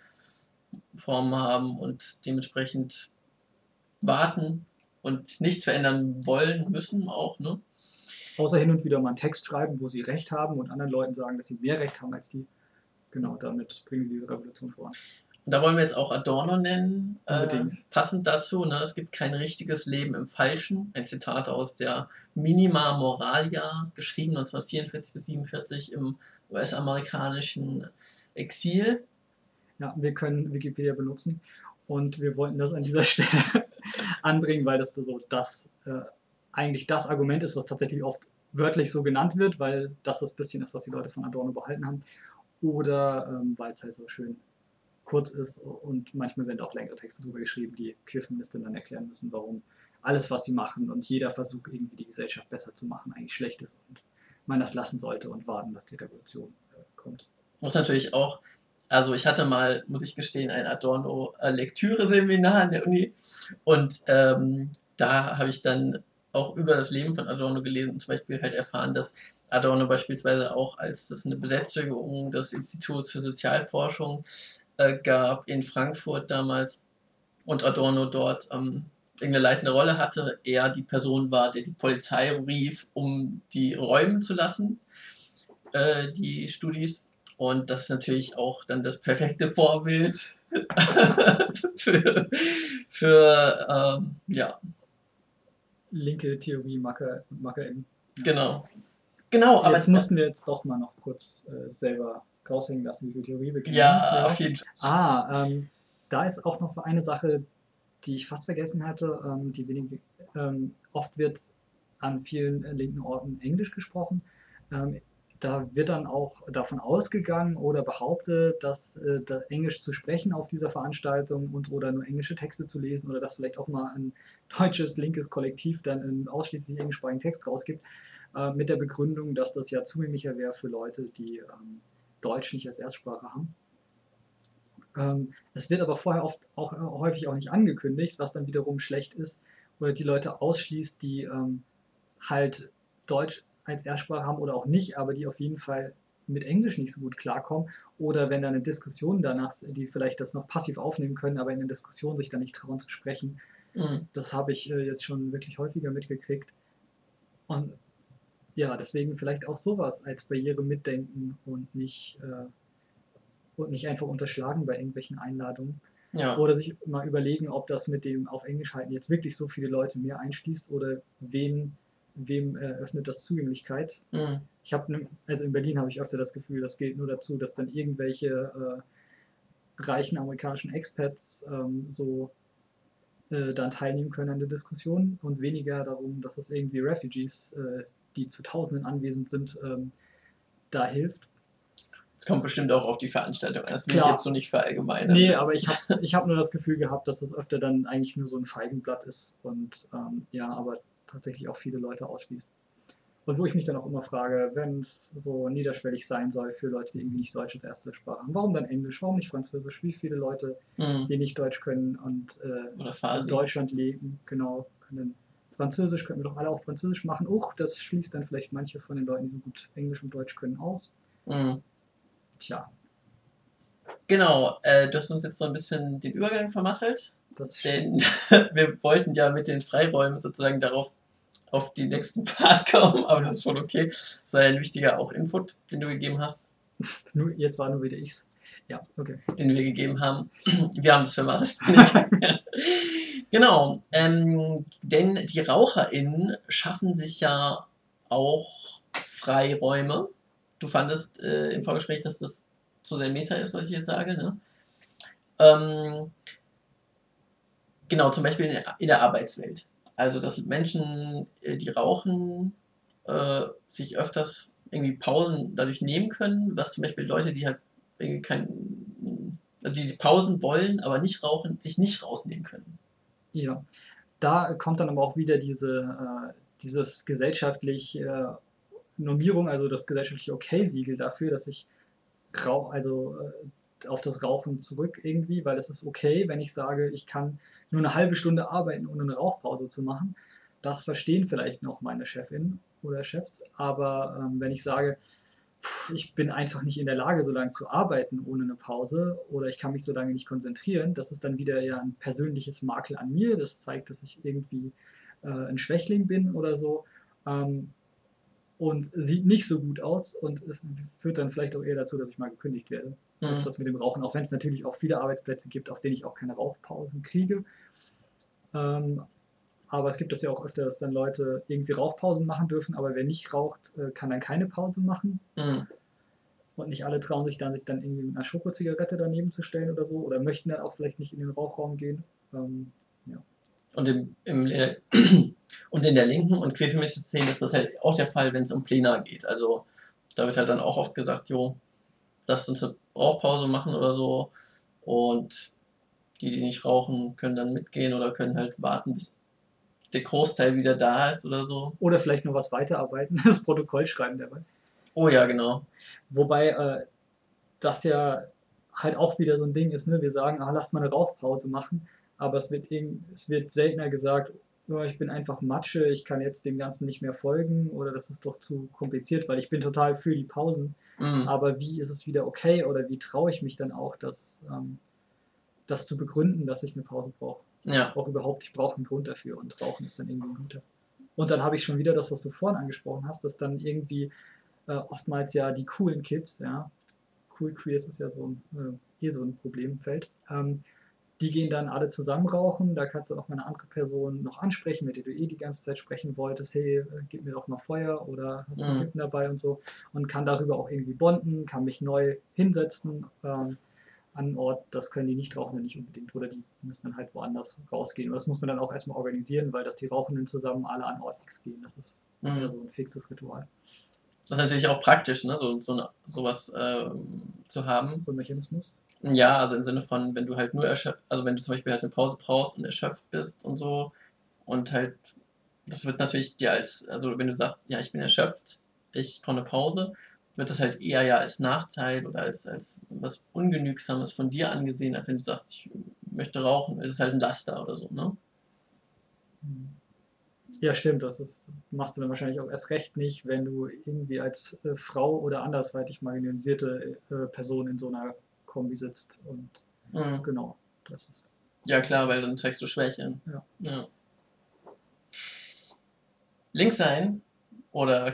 Speaker 1: haben und dementsprechend warten und nichts verändern wollen müssen auch, ne?
Speaker 2: Außer hin und wieder mal einen Text schreiben, wo sie Recht haben und anderen Leuten sagen, dass sie mehr Recht haben als die. Genau, damit bringen sie die Revolution voran.
Speaker 1: Und da wollen wir jetzt auch Adorno nennen, äh, passend dazu. Ne? Es gibt kein richtiges Leben im Falschen. Ein Zitat aus der Minima Moralia, geschrieben 1944 bis 1947 im US-amerikanischen Exil.
Speaker 2: Ja, wir können Wikipedia benutzen und wir wollten das an dieser [LAUGHS] Stelle anbringen, weil das so das äh, eigentlich das Argument ist, was tatsächlich oft wörtlich so genannt wird, weil das das bisschen ist, was die Leute von Adorno behalten haben. Oder ähm, weil es halt so schön kurz ist und manchmal werden auch längere Texte darüber geschrieben, die Queerfeministinnen dann erklären müssen, warum alles, was sie machen und jeder Versuch, irgendwie die Gesellschaft besser zu machen, eigentlich schlecht ist und man das lassen sollte und warten, dass die Revolution äh, kommt.
Speaker 1: Muss natürlich auch, also ich hatte mal, muss ich gestehen, ein Adorno-Lektüre-Seminar an der Uni und ähm, da habe ich dann auch über das Leben von Adorno gelesen und zum Beispiel halt erfahren, dass Adorno beispielsweise auch als das eine Besetzung des Instituts für Sozialforschung äh, gab in Frankfurt damals und Adorno dort ähm, irgendeine leitende Rolle hatte, er die Person war, der die Polizei rief, um die räumen zu lassen, äh, die Studis. Und das ist natürlich auch dann das perfekte Vorbild [LAUGHS] für, für ähm, ja,
Speaker 2: linke Theorie Macker und MackerInnen.
Speaker 1: Ja. Genau. Genau,
Speaker 2: aber. Jetzt mussten wir jetzt doch mal noch kurz äh, selber raushängen lassen, wie viel Theorie wir
Speaker 1: kennen. Ja, ja, auf jeden Fall.
Speaker 2: Ah, ähm, da ist auch noch eine Sache, die ich fast vergessen hatte, ähm, die wenig, ähm, oft wird an vielen äh, linken Orten Englisch gesprochen. Ähm, da wird dann auch davon ausgegangen oder behauptet, dass äh, da Englisch zu sprechen auf dieser Veranstaltung und oder nur englische Texte zu lesen oder dass vielleicht auch mal ein [LAUGHS] deutsches linkes Kollektiv dann einen ausschließlich englischsprachigen Text rausgibt, äh, mit der Begründung, dass das ja zugänglicher wäre für Leute, die ähm, Deutsch nicht als Erstsprache haben. Ähm, es wird aber vorher oft auch äh, häufig auch nicht angekündigt, was dann wiederum schlecht ist oder die Leute ausschließt, die ähm, halt Deutsch als Erstsprache haben oder auch nicht, aber die auf jeden Fall mit Englisch nicht so gut klarkommen oder wenn da eine Diskussion danach, die vielleicht das noch passiv aufnehmen können, aber in der Diskussion sich dann nicht trauen zu sprechen. Mhm. Das habe ich äh, jetzt schon wirklich häufiger mitgekriegt. Und ja, deswegen vielleicht auch sowas als Barriere mitdenken und nicht, äh, und nicht einfach unterschlagen bei irgendwelchen Einladungen. Ja. Oder sich mal überlegen, ob das mit dem auf Englisch halten jetzt wirklich so viele Leute mehr einschließt oder wen wem eröffnet das Zugänglichkeit. Mhm. Ich habe, also in Berlin habe ich öfter das Gefühl, das gilt nur dazu, dass dann irgendwelche äh, reichen amerikanischen Expats ähm, so äh, dann teilnehmen können an der Diskussion und weniger darum, dass es irgendwie Refugees, äh, die zu Tausenden anwesend sind, ähm, da hilft.
Speaker 1: Es kommt bestimmt auch auf die Veranstaltung an. Das will Klar. ich jetzt so nicht verallgemeinern.
Speaker 2: Nee, aber ich habe ich hab nur das Gefühl gehabt, dass es öfter dann eigentlich nur so ein Feigenblatt ist. Und ähm, ja, aber tatsächlich auch viele Leute ausschließt. Und wo ich mich dann auch immer frage, wenn es so niederschwellig sein soll für Leute, die irgendwie nicht Deutsch als erste Sprache haben, warum dann Englisch, warum nicht Französisch? Wie viele Leute, mhm. die nicht Deutsch können und äh, in Deutschland leben, genau, können Französisch, könnten wir doch alle auf Französisch machen. Uch, das schließt dann vielleicht manche von den Leuten, die so gut Englisch und Deutsch können, aus. Mhm. Tja.
Speaker 1: Genau, äh, du hast uns jetzt so ein bisschen den Übergang vermasselt. Denn [LAUGHS] wir wollten ja mit den Freiräumen sozusagen darauf auf die nächsten [LAUGHS] Part kommen, aber das ist schon okay. Das war ein wichtiger auch Input, den du gegeben hast.
Speaker 2: Nur, jetzt war nur wieder ich's. Ja, okay.
Speaker 1: Den wir gegeben haben. [CLEARS THROAT] Wir haben es vermasselt. [LAUGHS] genau. Ähm, denn die RaucherInnen schaffen sich ja auch Freiräume. Du fandest äh, im Vorgespräch, dass das zu sehr Meta ist, was ich jetzt sage, ne? Ähm, Genau, zum Beispiel in der, Arbeitswelt. Also, dass Menschen, äh, die rauchen, äh, sich öfters irgendwie Pausen dadurch nehmen können, was zum Beispiel Leute, die halt irgendwie kein, die Pausen wollen, aber nicht rauchen, sich nicht rausnehmen können.
Speaker 2: Ja, da kommt dann aber auch wieder diese, äh, dieses gesellschaftlich äh, Normierung, also das gesellschaftliche Okay-Siegel dafür, dass ich rauch, also äh, auf das Rauchen zurück irgendwie, weil es ist okay, wenn ich sage, ich kann nur eine halbe Stunde arbeiten, ohne eine Rauchpause zu machen. Das verstehen vielleicht noch meine Chefin oder Chefs, aber ähm, wenn ich sage, ich bin einfach nicht in der Lage, so lange zu arbeiten ohne eine Pause oder ich kann mich so lange nicht konzentrieren. Das ist dann wieder ja ein persönliches Makel an mir. Das zeigt, dass ich irgendwie äh, ein Schwächling bin oder so. Ähm, und sieht nicht so gut aus und es führt dann vielleicht auch eher dazu, dass ich mal gekündigt werde, mhm. als das mit dem Rauchen. Auch wenn es natürlich auch viele Arbeitsplätze gibt, auf denen ich auch keine Rauchpausen kriege. Ähm, aber es gibt das ja auch öfter, dass dann Leute irgendwie Rauchpausen machen dürfen, aber wer nicht raucht, äh, kann dann keine Pause machen. Mhm. Und nicht alle trauen sich dann, sich dann irgendwie mit einer Schokozigarette daneben zu stellen oder so. Oder möchten dann auch vielleicht nicht in den Rauchraum gehen. Ähm, ja.
Speaker 1: Und, im, im, [CLEARS THROAT] und in der linken und queerfeministischen Szene ist das halt auch der Fall, wenn es um Pläne geht. Also da wird halt dann auch oft gesagt, jo, lasst uns Rauchpause machen oder so. Und die, die nicht rauchen, können dann mitgehen oder können halt warten, bis der Großteil wieder da ist oder so.
Speaker 2: Oder vielleicht noch was weiterarbeiten, [LAUGHS] das Protokoll schreiben dabei.
Speaker 1: Oh ja, genau.
Speaker 2: Wobei äh, das ja halt auch wieder so ein Ding ist, ne? wir sagen, ah, lasst mal eine Rauchpause machen, aber es wird, eben, es wird seltener gesagt, oh, ich bin einfach Matsche, ich kann jetzt dem Ganzen nicht mehr folgen oder das ist doch zu kompliziert, weil ich bin total für die Pausen. Mhm. Aber wie ist es wieder okay oder wie traue ich mich dann auch, das, ähm, das zu begründen, dass ich eine Pause brauche? Ja. Auch überhaupt, ich brauche einen Grund dafür und Rauchen ist dann irgendwie ein guter. Und dann habe ich schon wieder das, was du vorhin angesprochen hast, dass dann irgendwie äh, oftmals ja die coolen Kids, ja, cool Queers ist ja so ein, äh, eh so ein Problemfeld, ähm, die gehen dann alle zusammen rauchen, da kannst du auch mal eine andere Person noch ansprechen, mit der du eh die ganze Zeit sprechen wolltest, hey, äh, gib mir doch mal Feuer oder hast du mhm. Kippen dabei und so und kann darüber auch irgendwie bonden, kann mich neu hinsetzen, ähm, an einen Ort, das können die Nichtrauchenden nicht unbedingt oder die müssen dann halt woanders rausgehen. Und das muss man dann auch erstmal organisieren, weil dass die Rauchenden zusammen alle an Ort X gehen, das ist mhm. ja so ein fixes Ritual.
Speaker 1: Das ist natürlich auch praktisch, ne? so, so eine, sowas äh, zu haben.
Speaker 2: So ein Mechanismus?
Speaker 1: Ja, also im Sinne von, wenn du halt nur erschöpft, also wenn du zum Beispiel halt eine Pause brauchst und erschöpft bist und so und halt, das wird natürlich dir als, also wenn du sagst, ja, ich bin erschöpft, ich brauche eine Pause, wird das halt eher ja als Nachteil oder als, als was Ungenügsames von dir angesehen, als wenn du sagst, ich möchte rauchen, es ist halt ein Laster oder so, ne?
Speaker 2: Ja, stimmt, das ist, machst du dann wahrscheinlich auch erst recht nicht, wenn du irgendwie als äh, Frau oder andersweitig marginalisierte äh, Person in so einer Kombi sitzt und mhm. genau, das ist.
Speaker 1: Ja klar, weil dann zeigst du Schwäche. Ja. ja. Links sein oder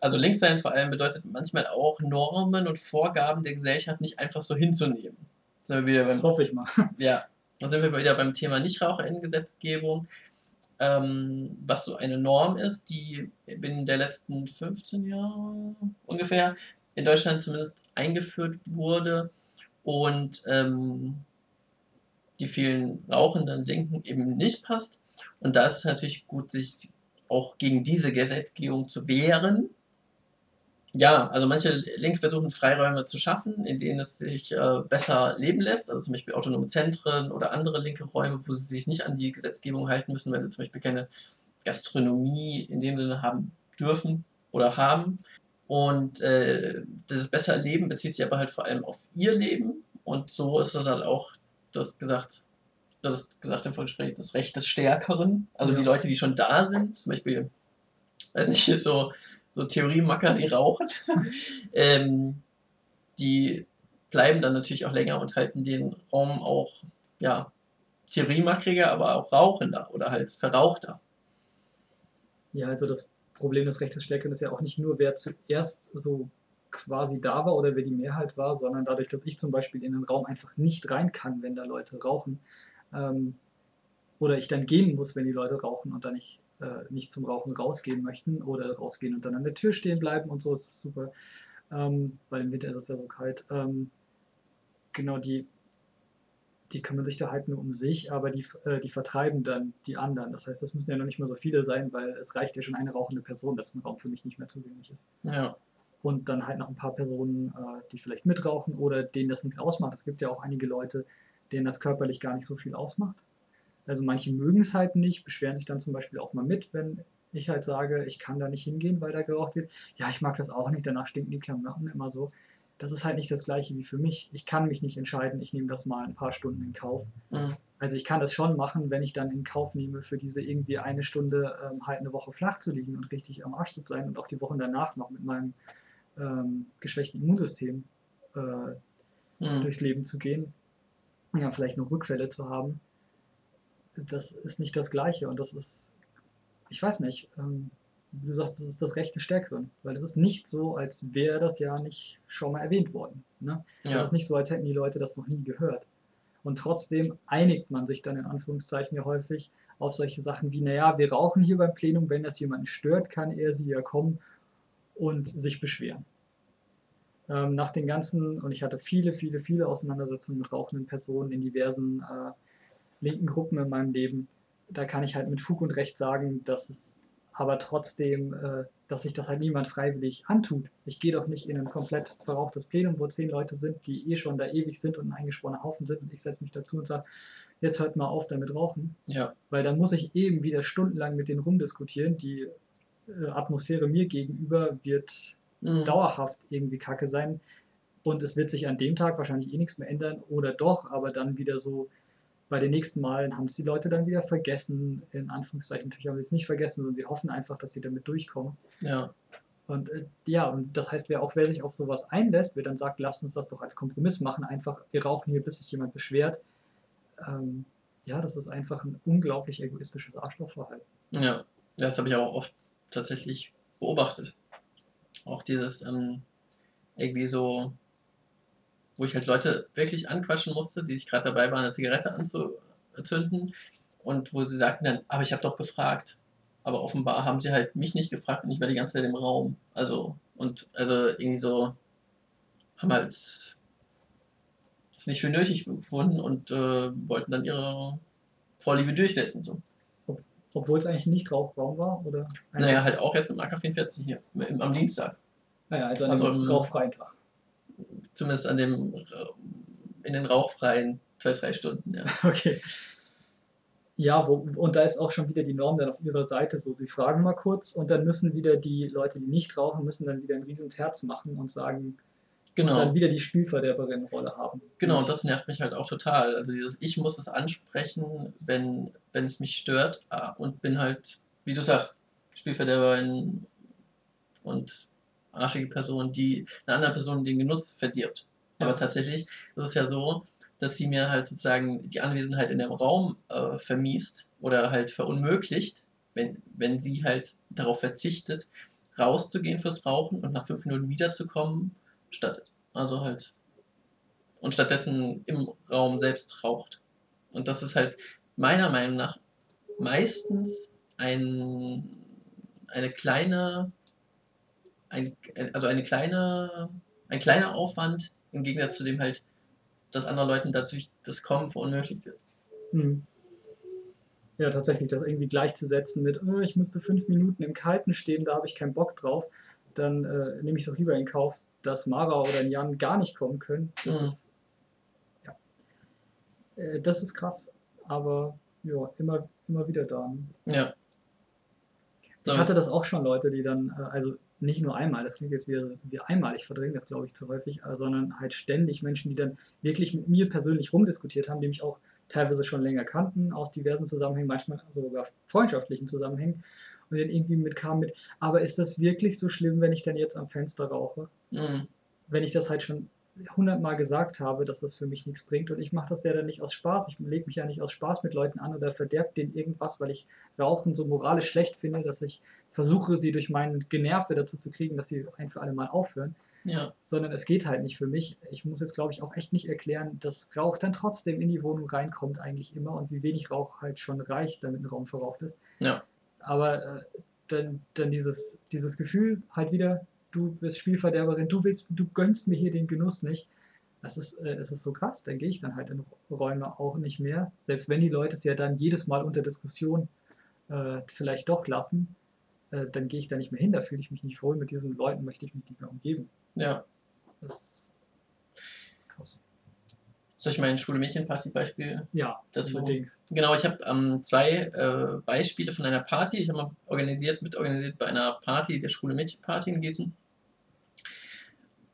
Speaker 1: also links sein vor allem bedeutet manchmal auch Normen und Vorgaben der Gesellschaft nicht einfach so hinzunehmen.
Speaker 2: das beim, hoffe ich mal. [LAUGHS]
Speaker 1: Ja, dann sind wir wieder beim Thema Nichtraucherinnengesetzgebung, ähm, was so eine Norm ist, die in der letzten 15 Jahre ungefähr in Deutschland zumindest eingeführt wurde und ähm, die vielen rauchenden Linken eben nicht passt. Und da ist es natürlich gut, sich auch gegen diese Gesetzgebung zu wehren. Ja, also manche Linke versuchen Freiräume zu schaffen, in denen es sich äh, besser leben lässt, also zum Beispiel autonome Zentren oder andere linke Räume, wo sie sich nicht an die Gesetzgebung halten müssen, weil sie zum Beispiel keine Gastronomie in dem Sinne haben dürfen oder haben. Und äh, das besser Leben bezieht sich aber halt vor allem auf ihr Leben. Und so ist das halt auch, du hast gesagt, das ist gesagt im Vorgespräch, das Recht des Stärkeren. Also ja. die Leute, die schon da sind, zum Beispiel, weiß nicht, so, so Theoriemacker, die rauchen, [LAUGHS] ähm, die bleiben dann natürlich auch länger und halten den Raum auch, ja, Theoriemackriger, aber auch rauchender oder halt verrauchter.
Speaker 2: Ja, also das Problem des Rechts Stärkeren ist ja auch nicht nur, wer zuerst so quasi da war oder wer die Mehrheit war, sondern dadurch, dass ich zum Beispiel in den Raum einfach nicht rein kann, wenn da Leute rauchen, ähm, oder ich dann gehen muss, wenn die Leute rauchen und dann nicht, äh, nicht zum Rauchen rausgehen möchten oder rausgehen und dann an der Tür stehen bleiben und so, ist es super. Ähm, weil im Winter ist es ja so kalt. Ähm, genau, die, die kümmern sich da halt nur um sich, aber die, äh, die vertreiben dann die anderen. Das heißt, das müssen ja noch nicht mal so viele sein, weil es reicht ja schon eine rauchende Person, dass ein Raum für mich nicht mehr zugänglich ist.
Speaker 1: Ja.
Speaker 2: und dann halt noch ein paar Personen, äh, die vielleicht mitrauchen oder denen das nichts ausmacht. Es gibt ja auch einige Leute, denen das körperlich gar nicht so viel ausmacht. Also manche mögen es halt nicht, beschweren sich dann zum Beispiel auch mal mit, wenn ich halt sage, ich kann da nicht hingehen, weil da geraucht wird. Ja, ich mag das auch nicht, danach stinken die Klamotten immer so. Das ist halt nicht das gleiche wie für mich. Ich kann mich nicht entscheiden, ich nehme das mal ein paar Stunden in Kauf. Mhm. Also ich kann das schon machen, wenn ich dann in Kauf nehme, für diese irgendwie eine Stunde ähm, halt eine Woche flach zu liegen und richtig am Arsch zu sein und auch die Wochen danach noch mit meinem ähm, geschwächten Immunsystem äh, mhm. durchs Leben zu gehen. Ja, vielleicht noch Rückfälle zu haben. Das ist nicht das Gleiche und das ist ich weiß nicht, ähm, du sagst, das ist das Recht des Stärkeren, weil das ist nicht so, als wäre das ja nicht schon mal erwähnt worden. Ne? Ja. Das ist nicht so, als hätten die Leute das noch nie gehört. Und trotzdem einigt man sich dann in Anführungszeichen ja häufig auf solche Sachen wie, naja, wir rauchen hier beim Plenum, wenn das jemanden stört, kann er sie ja kommen und sich beschweren. Ähm, nach den ganzen, und ich hatte viele, viele, viele Auseinandersetzungen mit rauchenden Personen in diversen äh, linken Gruppen in meinem Leben, da kann ich halt mit Fug und Recht sagen, dass es aber trotzdem, äh, dass sich das halt niemand freiwillig antut. Ich gehe doch nicht in ein komplett verrauchtes Plenum, wo zehn Leute sind, die eh schon da ewig sind und ein eingeschworener Haufen sind und ich setze mich dazu und sage, jetzt hört mal auf damit rauchen. Ja. Weil dann muss ich eben wieder stundenlang mit denen rumdiskutieren. Die äh, Atmosphäre mir gegenüber wird mhm. dauerhaft irgendwie kacke sein. Und es wird sich an dem Tag wahrscheinlich eh nichts mehr ändern oder doch, aber dann wieder so bei den nächsten Malen haben es die Leute dann wieder vergessen, in Anführungszeichen. Natürlich haben sie es nicht vergessen, sondern sie hoffen einfach, dass sie damit durchkommen. Ja. Und äh, ja, und das heißt, wer auch wer sich auf sowas einlässt, wer dann sagt, lasst uns das doch als Kompromiss machen, einfach, wir rauchen hier, bis sich jemand beschwert, ähm, ja, das ist einfach ein unglaublich egoistisches Arschlochverhalten.
Speaker 1: Ja, das habe ich auch oft tatsächlich beobachtet. Auch dieses ähm, irgendwie so wo ich halt Leute wirklich anquatschen musste, die sich gerade dabei waren, eine Zigarette anzuzünden und wo sie sagten dann, aber ich habe doch gefragt. Aber offenbar haben sie halt mich nicht gefragt und ich war die ganze Zeit im Raum. Also, und also irgendwie so haben halt es nicht für nötig gefunden und äh, wollten dann ihre Vorliebe durchsetzen. So.
Speaker 2: Obwohl es eigentlich nicht Rauchraum war? Oder
Speaker 1: naja, halt auch jetzt im AK44 hier, am Dienstag.
Speaker 2: Naja, also an also einem rauchfreien Tag
Speaker 1: zumindest an dem in den rauchfreien zwei, drei Stunden, ja. [LAUGHS]
Speaker 2: Okay. Ja, wo, und da ist auch schon wieder die Norm dann auf ihrer Seite so, sie fragen mal kurz und dann müssen wieder die Leute, die nicht rauchen, müssen dann wieder ein riesen Terz machen und sagen, genau. und dann wieder die Spielverderberin-Rolle haben.
Speaker 1: Genau, und das nervt mich halt auch total. Also dieses, ich muss es ansprechen, wenn, wenn es mich stört ah, und bin halt, wie du sagst, Spielverderberin und arschige Person, die einer anderen Person den Genuss verdirbt. Ja. Aber tatsächlich ist es ja so, dass sie mir halt sozusagen die Anwesenheit in dem Raum äh, vermiest oder halt verunmöglicht, wenn, wenn sie halt darauf verzichtet, rauszugehen fürs Rauchen und nach fünf Minuten wiederzukommen, statt, also halt, und stattdessen im Raum selbst raucht. Und das ist halt meiner Meinung nach meistens ein, eine kleine ein, also eine kleine, ein kleiner Aufwand im Gegensatz zu dem halt, dass anderen Leuten dadurch das Kommen verunmöglicht wird. Hm.
Speaker 2: Ja, tatsächlich, das irgendwie gleichzusetzen mit, oh, ich müsste fünf Minuten im Kalten stehen, da habe ich keinen Bock drauf, dann äh, nehme ich doch lieber in Kauf, dass Mara oder ein Jan gar nicht kommen können. Das mhm. ist, ja. Äh, das ist krass, aber ja, immer, immer wieder da. Ne? Ja. Ich hatte das auch schon Leute, die dann, äh, also nicht nur einmal, das klingt jetzt wie, wie einmalig verdrängt, das glaube ich zu häufig, sondern halt ständig Menschen, die dann wirklich mit mir persönlich rumdiskutiert haben, die mich auch teilweise schon länger kannten, aus diversen Zusammenhängen, manchmal sogar freundschaftlichen Zusammenhängen und dann irgendwie mitkamen mit, aber ist das wirklich so schlimm, wenn ich dann jetzt am Fenster rauche? Mhm. Wenn ich das halt schon hundertmal gesagt habe, dass das für mich nichts bringt und ich mache das ja dann nicht aus Spaß. Ich lege mich ja nicht aus Spaß mit Leuten an oder verderbe denen irgendwas, weil ich Rauchen so moralisch schlecht finde, dass ich versuche, sie durch mein Generve dazu zu kriegen, dass sie ein für alle Mal aufhören. Ja. Sondern es geht halt nicht für mich. Ich muss jetzt, glaube ich, auch echt nicht erklären, dass Rauch dann trotzdem in die Wohnung reinkommt, eigentlich immer und wie wenig Rauch halt schon reicht, damit ein Raum verraucht ist. Ja. Aber äh, dann, dann dieses, dieses Gefühl halt wieder, du bist Spielverderberin, du willst, du gönnst mir hier den Genuss nicht. Das ist, äh, es ist so krass, dann gehe ich dann halt in Räume auch nicht mehr. Selbst wenn die Leute es ja dann jedes Mal unter Diskussion äh, vielleicht doch lassen, äh, dann gehe ich da nicht mehr hin, da fühle ich mich nicht wohl, mit diesen Leuten möchte ich mich nicht mehr umgeben.
Speaker 1: Ja.
Speaker 2: Das ist, das ist krass.
Speaker 1: Soll ich mein Schule-Mädchen-Party-Beispiel
Speaker 2: Ja,
Speaker 1: dazu?
Speaker 2: unbedingt.
Speaker 1: Genau, ich habe ähm, zwei äh, Beispiele von einer Party. Ich habe mal organisiert, mitorganisiert bei einer Party, der Schule-Mädchen-Party in Gießen.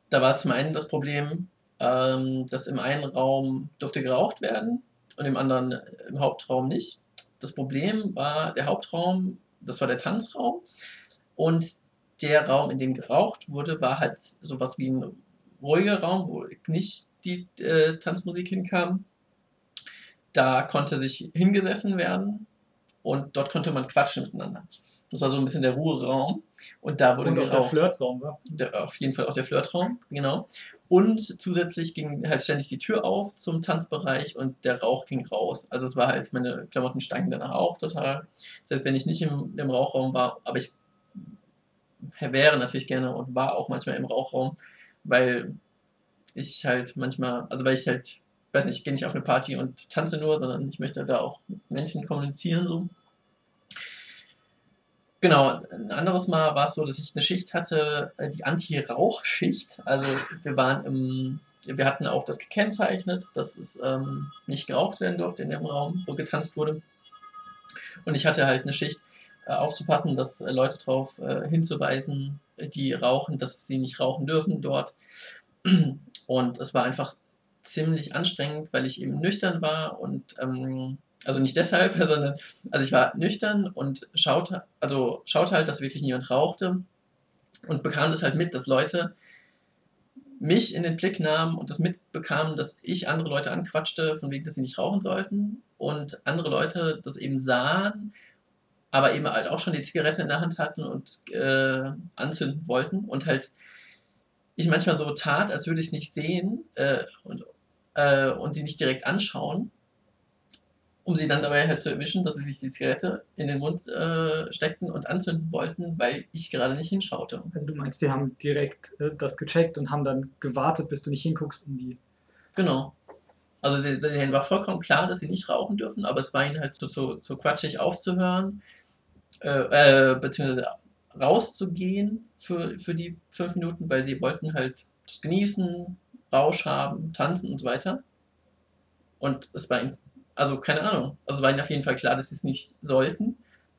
Speaker 1: Da war es zum einen das Problem, ähm, dass im einen Raum durfte geraucht werden und im anderen äh, im Hauptraum nicht. Das Problem war, der Hauptraum, das war der Tanzraum und der Raum, in dem geraucht wurde, war halt sowas wie ein ruhiger Raum, wo nicht die äh, Tanzmusik hinkam. Da konnte sich hingesessen werden und dort konnte man quatschen miteinander. Das war so ein bisschen der Ruheraum und da wurde
Speaker 2: Und auch der
Speaker 1: geraucht.
Speaker 2: Flirtraum war.
Speaker 1: Der, auf jeden Fall auch der Flirtraum, genau. Und zusätzlich ging halt ständig die Tür auf zum Tanzbereich und der Rauch ging raus. Also es war halt, meine Klamotten stanken danach auch total. Selbst wenn ich nicht im, im Rauchraum war, aber ich wäre natürlich gerne und war auch manchmal im Rauchraum, weil ich halt manchmal, also weil ich halt, weiß nicht, ich gehe nicht auf eine Party und tanze nur, sondern ich möchte da auch mit Menschen kommunizieren so. Genau, ein anderes Mal war es so, dass ich eine Schicht hatte, äh, die Anti-Rauch-Schicht. Also wir waren im, wir hatten auch das gekennzeichnet, dass es ähm, nicht geraucht werden durfte in dem Raum, wo getanzt wurde. Und ich hatte halt eine Schicht, äh, aufzupassen, dass äh, Leute darauf äh, hinzuweisen, die rauchen, dass sie nicht rauchen dürfen dort. Und es war einfach ziemlich anstrengend, weil ich eben nüchtern war und ähm, also nicht deshalb, [LAUGHS] sondern also ich war nüchtern und schaute, also schaute halt, dass wirklich niemand rauchte und bekam das halt mit, dass Leute mich in den Blick nahmen und das mitbekamen, dass ich andere Leute anquatschte, von wegen, dass sie nicht rauchen sollten und andere Leute das eben sahen, aber eben halt auch schon die Zigarette in der Hand hatten und äh, anzünden wollten und halt ich manchmal so tat, als würde ich es nicht sehen äh, und, äh, und sie nicht direkt anschauen um sie dann dabei halt zu erwischen, dass sie sich die Zigarette in den Mund äh, steckten und anzünden wollten, weil ich gerade nicht hinschaute.
Speaker 2: Also du meinst, die haben direkt äh, das gecheckt und haben dann gewartet, bis du nicht hinguckst, um die.
Speaker 1: Genau. Also den- denen war vollkommen klar, dass sie nicht rauchen dürfen, aber es war ihnen halt so, so, so quatschig aufzuhören, äh, äh, beziehungsweise rauszugehen für, für die fünf Minuten, weil sie wollten halt das genießen, Rausch haben, tanzen und so weiter. Und es war ihnen, also keine Ahnung, also war ihnen auf jeden Fall klar, dass sie es nicht sollten.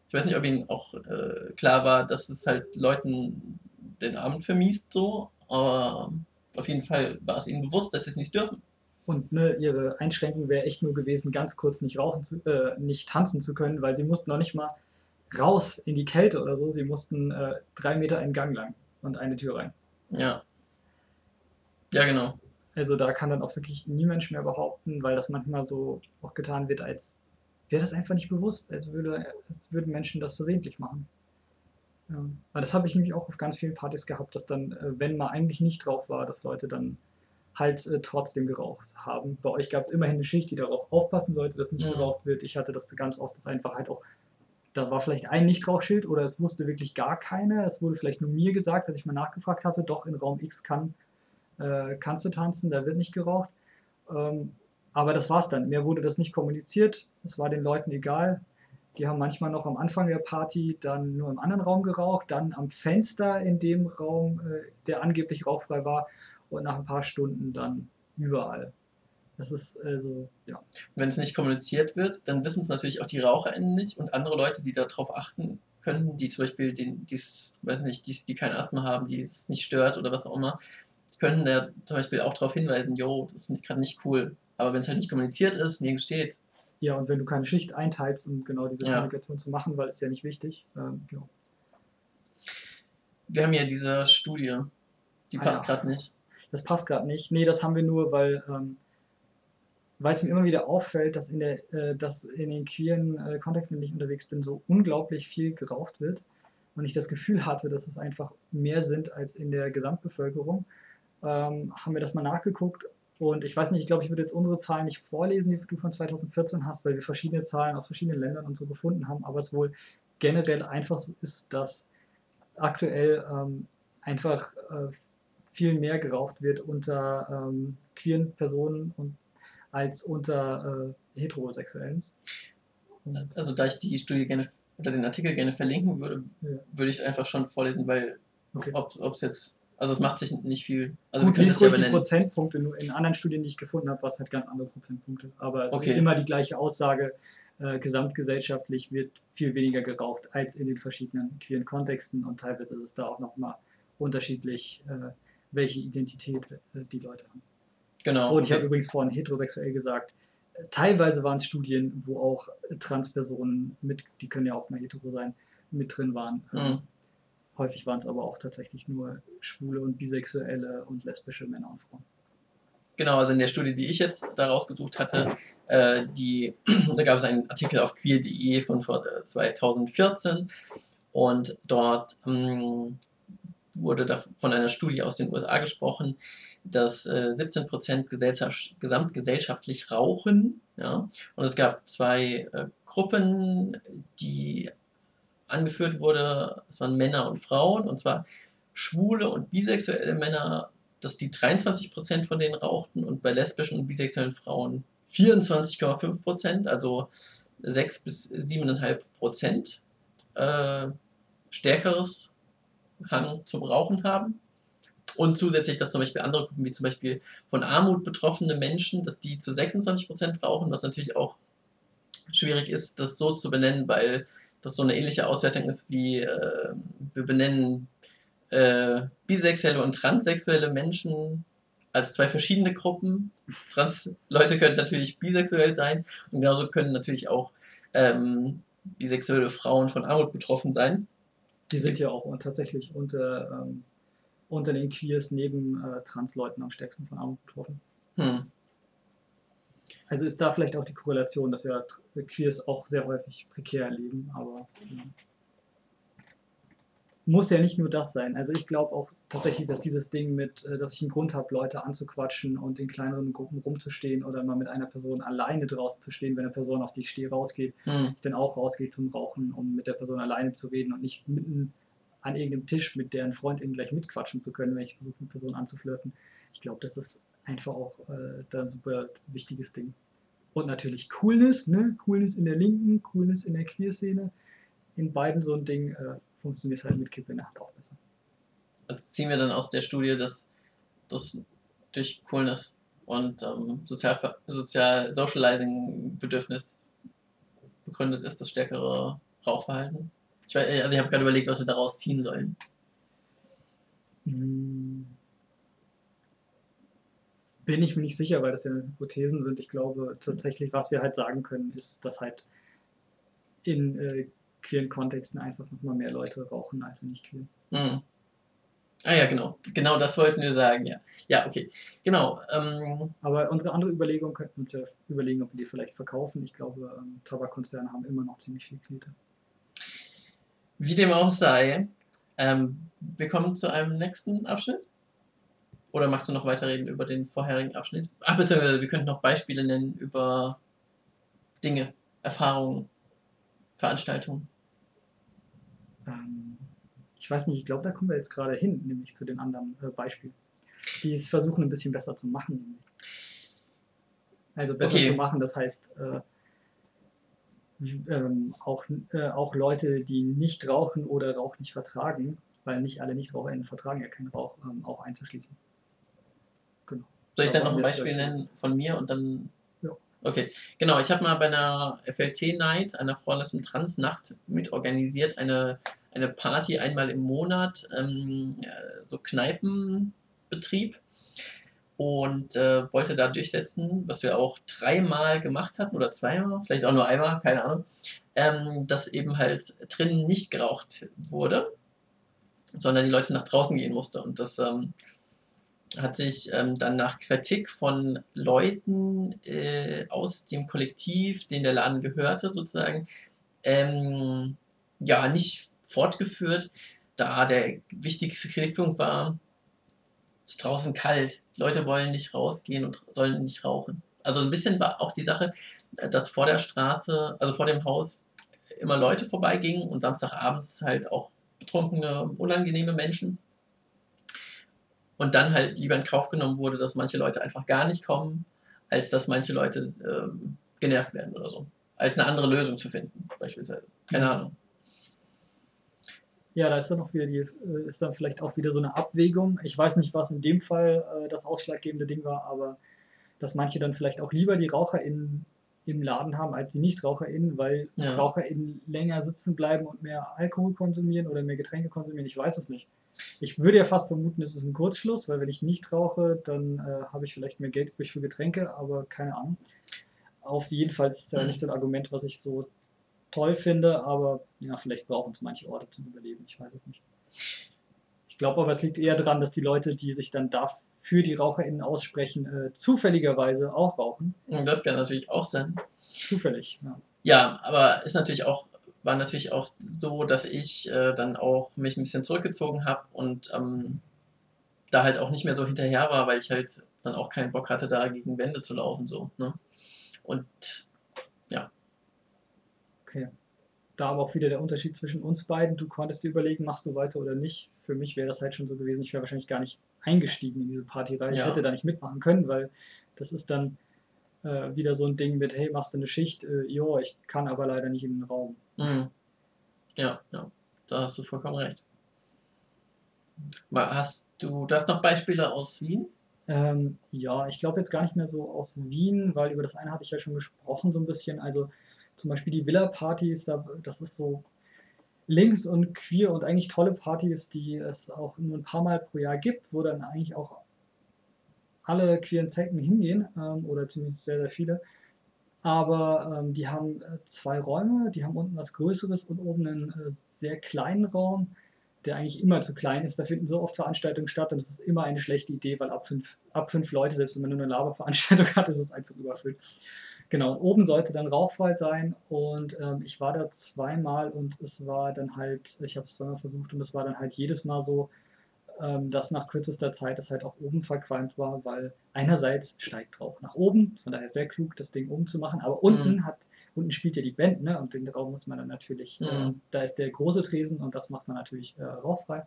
Speaker 1: Ich weiß nicht, ob ihnen auch äh, klar war, dass es halt Leuten den Abend vermiest so, aber auf jeden Fall war es ihnen bewusst, dass sie es nicht dürfen.
Speaker 2: Und ne, ihre Einschränkung wäre echt nur gewesen, ganz kurz nicht rauchen zu, äh, nicht tanzen zu können, weil sie mussten noch nicht mal raus in die Kälte oder so. Sie mussten äh, drei Meter einen Gang lang und eine Tür rein.
Speaker 1: Ja. Ja, genau.
Speaker 2: Also da kann dann auch wirklich nie Mensch mehr behaupten, weil das manchmal so auch getan wird, als wäre das einfach nicht bewusst, als, würde, als würden Menschen das versehentlich machen. Ja. Weil das habe ich nämlich auch auf ganz vielen Partys gehabt, dass dann, äh, wenn mal eigentlich nicht drauf war, dass Leute dann halt äh, trotzdem geraucht haben. Bei euch gab es immerhin eine Schicht, die darauf aufpassen sollte, dass nicht
Speaker 1: Mhm.
Speaker 2: geraucht wird. Ich hatte das ganz oft, dass einfach halt auch, da war vielleicht ein Nichtrauchschild oder es wusste wirklich gar keiner. Es wurde vielleicht nur mir gesagt, dass ich mal nachgefragt habe, doch in Raum X kann äh, kannst du tanzen, da wird nicht geraucht. Ähm, aber das war's dann. Mehr wurde das nicht kommuniziert. Es war den Leuten egal. Die haben manchmal noch am Anfang der Party dann nur im anderen Raum geraucht, dann am Fenster in dem Raum, äh, der angeblich rauchfrei war, und nach ein paar Stunden dann überall. Das ist also, ja.
Speaker 1: Wenn es nicht kommuniziert wird, dann wissen es natürlich auch die RaucherInnen nicht und andere Leute, die darauf achten könnten, die zum Beispiel den, die's, weiß nicht, die's, die kein Asthma haben, die es nicht stört oder was auch immer, können da zum Beispiel auch darauf hinweisen, jo, das ist gerade nicht cool. Aber wenn es halt nicht kommuniziert ist, nirgends steht,
Speaker 2: Ja, und wenn du keine Schicht einteilst, um genau diese
Speaker 1: Ja.
Speaker 2: Kommunikation zu machen, weil es ja nicht wichtig, ähm, ja.
Speaker 1: wir haben ja diese Studie, die
Speaker 2: Ah,
Speaker 1: passt
Speaker 2: ja.
Speaker 1: gerade nicht.
Speaker 2: das passt gerade nicht. Nee, das haben wir nur, weil ähm, weil es mir immer wieder auffällt, dass in, der, äh, dass in den queeren äh, Kontexten, in denen ich unterwegs bin, so unglaublich viel geraucht wird. Und ich das Gefühl hatte, dass es einfach mehr sind als in der Gesamtbevölkerung. Ähm, haben wir das mal nachgeguckt. Und ich weiß nicht, ich glaube, ich würde jetzt unsere Zahlen nicht vorlesen, die du von 2014 hast, weil wir verschiedene Zahlen aus verschiedenen Ländern und so gefunden haben. Aber es wohl generell einfach so ist, dass aktuell ähm, einfach äh, viel mehr geraucht wird unter ähm, queeren Personen und als unter äh, Heterosexuellen.
Speaker 1: Also da ich die Studie gerne oder den Artikel gerne verlinken würde, ja. würde ich einfach schon vorlesen, weil okay. ob es jetzt, also es macht sich nicht viel. Also
Speaker 2: Gut, lies ruhig die Prozentpunkte, nur in anderen Studien, die ich gefunden habe, war es halt ganz andere Prozentpunkte. Aber es okay. ist immer die gleiche Aussage, äh, gesamtgesellschaftlich wird viel weniger geraucht als in den verschiedenen queeren Kontexten und teilweise ist es da auch nochmal unterschiedlich, äh, welche Identität äh, die Leute haben. Genau. Und ich habe übrigens vorhin heterosexuell gesagt, teilweise waren es Studien, wo auch Transpersonen mit, die können ja auch mal hetero sein, mit drin waren. Mhm. Häufig waren es aber auch tatsächlich nur schwule und bisexuelle und lesbische Männer und Frauen.
Speaker 1: Genau, also in der Studie, die ich jetzt da rausgesucht hatte, äh, die, [CLEARS THROAT] da gab es einen Artikel auf queer.de von 2014 äh, und dort ähm, wurde da von einer Studie aus den USA gesprochen, dass äh, 17% gesellschaft, gesamtgesellschaftlich rauchen. Ja? Und es gab zwei äh, Gruppen, die angeführt wurde, es waren Männer und Frauen, und zwar schwule und bisexuelle Männer, dass die 23% von denen rauchten und bei lesbischen und bisexuellen Frauen 24,5%, also 6 bis 7,5% äh, stärkeres Hang zum Rauchen haben. Und zusätzlich, dass zum Beispiel andere Gruppen, wie zum Beispiel von Armut betroffene Menschen, dass die zu 26% rauchen, was natürlich auch schwierig ist, das so zu benennen, weil das so eine ähnliche Auswertung ist wie äh, wir benennen äh, bisexuelle und transsexuelle Menschen als zwei verschiedene Gruppen. Trans-Leute können natürlich bisexuell sein und genauso können natürlich auch ähm, bisexuelle Frauen von Armut betroffen sein.
Speaker 2: Die sind ja auch tatsächlich unter ähm, unter den Queers neben äh, Transleuten am stärksten von Armut betroffen. Hm. Also ist da vielleicht auch die Korrelation, dass ja Queers auch sehr häufig prekär leben, aber ja. muss ja nicht nur das sein. Also ich glaube auch tatsächlich, dass dieses Ding mit, äh, dass ich einen Grund habe, Leute anzuquatschen und in kleineren Gruppen rumzustehen oder mal mit einer Person alleine draußen zu stehen, wenn eine Person, auf die ich stehe, rausgeht, hm. ich dann auch rausgehe zum Rauchen, um mit der Person alleine zu reden und nicht mitten an irgendeinem Tisch mit deren Freundin gleich mitquatschen zu können, wenn ich versuche, eine Person anzuflirten. Ich glaube, das ist einfach auch äh, da ein super wichtiges Ding. Und natürlich Coolness, ne? Coolness in der Linken, Coolness in der Queer-Szene. In beiden so ein Ding äh, funktioniert halt mit Kippe in der Hand auch besser.
Speaker 1: Also ziehen wir dann aus der Studie, dass das durch Coolness und ähm, sozial, sozial Socializing Bedürfnis begründet ist, das stärkere Rauchverhalten? Ich, also ich habe gerade überlegt, was wir daraus ziehen sollen.
Speaker 2: Hm. Bin ich mir nicht sicher, weil das ja Hypothesen sind. Ich glaube tatsächlich, was wir halt sagen können, ist, dass halt in äh, queeren Kontexten einfach nochmal mehr Leute rauchen als in nicht queer. Mhm.
Speaker 1: Ah ja, genau. Genau das wollten wir sagen, ja. Ja, okay. Genau. Ähm,
Speaker 2: Aber unsere andere Überlegung könnten wir uns ja überlegen, ob wir die vielleicht verkaufen. Ich glaube, ähm, Tabakkonzerne haben immer noch ziemlich viel Knete.
Speaker 1: Wie dem auch sei, ähm, wir kommen zu einem nächsten Abschnitt. Oder machst du noch weiterreden über den vorherigen Abschnitt? Ach, bitte, wir könnten noch Beispiele nennen über Dinge, Erfahrungen, Veranstaltungen.
Speaker 2: Ähm, ich weiß nicht, ich glaube, da kommen wir jetzt gerade hin, nämlich zu den anderen äh, Beispielen. Die es versuchen, ein bisschen besser zu machen. Also besser okay. zu machen, das heißt, äh, ähm, auch, äh, auch Leute, die nicht rauchen oder Rauch nicht vertragen, weil nicht alle NichtraucherInnen vertragen ja keinen Rauch, ähm, auch einzuschließen.
Speaker 1: Soll ich dann noch ein Beispiel nennen von mir und dann. Ja. Okay, genau. Ich habe mal bei einer FLT-Night, einer Frauenless- Trans-Nacht mitorganisiert, eine, eine Party einmal im Monat, ähm, äh, so Kneipenbetrieb und äh, wollte da durchsetzen, was wir auch dreimal gemacht hatten oder zweimal, vielleicht auch nur einmal, keine Ahnung, ähm, dass eben halt drinnen nicht geraucht wurde, sondern die Leute nach draußen gehen mussten. Und das ähm, hat sich ähm, dann nach Kritik von Leuten äh, aus dem Kollektiv, den der Laden gehörte, sozusagen, ähm, ja, nicht fortgeführt, da der wichtigste Kritikpunkt war, es ist draußen kalt, Leute wollen nicht rausgehen und sollen nicht rauchen. Also ein bisschen war auch die Sache, dass vor der Straße, also vor dem Haus, immer Leute vorbeigingen und Samstagabends halt auch betrunkene, unangenehme Menschen. Und dann halt lieber in Kauf genommen wurde, dass manche Leute einfach gar nicht kommen, als dass manche Leute ähm, genervt werden oder so. als eine andere Lösung zu finden, beispielsweise. Keine. Ahnung.
Speaker 2: Ja, da ist dann auch wieder die, äh, ist dann vielleicht auch wieder so eine Abwägung. Ich weiß nicht, was in dem Fall äh, das ausschlaggebende Ding war, aber dass manche dann vielleicht auch lieber die RaucherInnen im Laden haben als die NichtraucherInnen, weil
Speaker 1: Ja.
Speaker 2: RaucherInnen länger sitzen bleiben und mehr Alkohol konsumieren oder mehr Getränke konsumieren. Ich weiß es nicht. Ich würde ja fast vermuten, es ist ein Kurzschluss, weil wenn ich nicht rauche, dann äh, habe ich vielleicht mehr Geld übrig für Getränke, aber keine Ahnung. Auf jeden Fall ist es ja nicht so ein Argument, was ich so toll finde, aber ja, vielleicht brauchen es manche Orte zum Überleben, ich weiß es nicht. Ich glaube aber, es liegt eher daran, dass die Leute, die sich dann da für die RaucherInnen aussprechen, äh, zufälligerweise auch rauchen.
Speaker 1: Und das kann natürlich auch sein.
Speaker 2: Zufällig, ja.
Speaker 1: Ja, aber ist natürlich auch, war natürlich auch so, dass ich äh, dann auch mich ein bisschen zurückgezogen habe und ähm, da halt auch nicht mehr so hinterher war, weil ich halt dann auch keinen Bock hatte, da gegen Wände zu laufen. So, ne? Und
Speaker 2: Okay. Da aber auch wieder der Unterschied zwischen uns beiden. Du konntest dir überlegen, machst du weiter oder nicht. Für mich wäre das halt schon so gewesen, ich wäre wahrscheinlich gar nicht eingestiegen in diese Partyreihe. Ich
Speaker 1: Ja.
Speaker 2: hätte da nicht mitmachen können, weil das ist dann äh, wieder so ein Ding mit, hey, machst du eine Schicht? Äh, jo, ich kann aber leider nicht in den Raum.
Speaker 1: Mh, ja, ja, da hast du vollkommen recht. Hast du das noch Beispiele aus Wien?
Speaker 2: Ähm, ja, ich glaube jetzt gar nicht mehr so aus Wien, weil über das eine hatte ich ja schon gesprochen, so ein bisschen. Also zum Beispiel die Villa-Partys, da, das ist so links und queer und eigentlich tolle Partys, die es auch nur ein paar Mal pro Jahr gibt, wo dann eigentlich auch alle queeren Zecken hingehen, ähm, oder zumindest sehr, sehr viele. Aber ähm, die haben äh, zwei Räume, die haben unten was Größeres und oben einen äh, sehr kleinen Raum, der eigentlich immer zu klein ist. Da finden so oft Veranstaltungen statt und es ist immer eine schlechte Idee, weil ab fünf, ab fünf Leute, selbst wenn man nur eine Laberveranstaltung [LAUGHS] hat, ist es einfach überfüllt. Genau, und oben sollte dann rauchfrei sein und ähm, ich war da zweimal und es war dann halt, ich habe es zweimal versucht und es war dann halt jedes Mal so, ähm, dass nach kürzester Zeit es halt auch oben verqualmt war, weil einerseits steigt Rauch nach oben, von daher sehr klug, das Ding oben zu machen, aber unten
Speaker 1: Mhm.
Speaker 2: hat, unten spielt ja die Band, ne, und den Raum muss man dann natürlich,
Speaker 1: Mhm.
Speaker 2: ähm, da ist der große Tresen und das macht man natürlich äh, rauchfrei.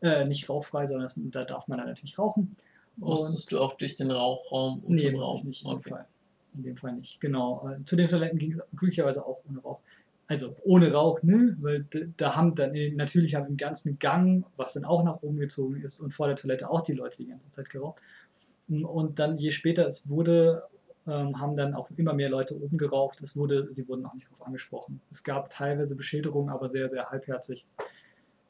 Speaker 2: Äh, nicht rauchfrei, sondern das, da darf man dann natürlich rauchen. Und
Speaker 1: Musstest du auch durch den Rauchraum und
Speaker 2: Nee,
Speaker 1: zum
Speaker 2: ich nicht in dem
Speaker 1: Okay.
Speaker 2: Fall. In dem Fall nicht, genau. Äh, Zu den Toiletten ging es glücklicherweise auch ohne Rauch. Also ohne Rauch, ne? Weil da haben dann natürlich haben im ganzen Gang, was dann auch nach oben gezogen ist und vor der Toilette auch die Leute die ganze Zeit geraucht. Mm, Und dann, je später es wurde, ähm, haben dann auch immer mehr Leute oben geraucht. Es wurde, sie wurden auch nicht darauf angesprochen. Es gab teilweise Beschilderungen, aber sehr, sehr halbherzig.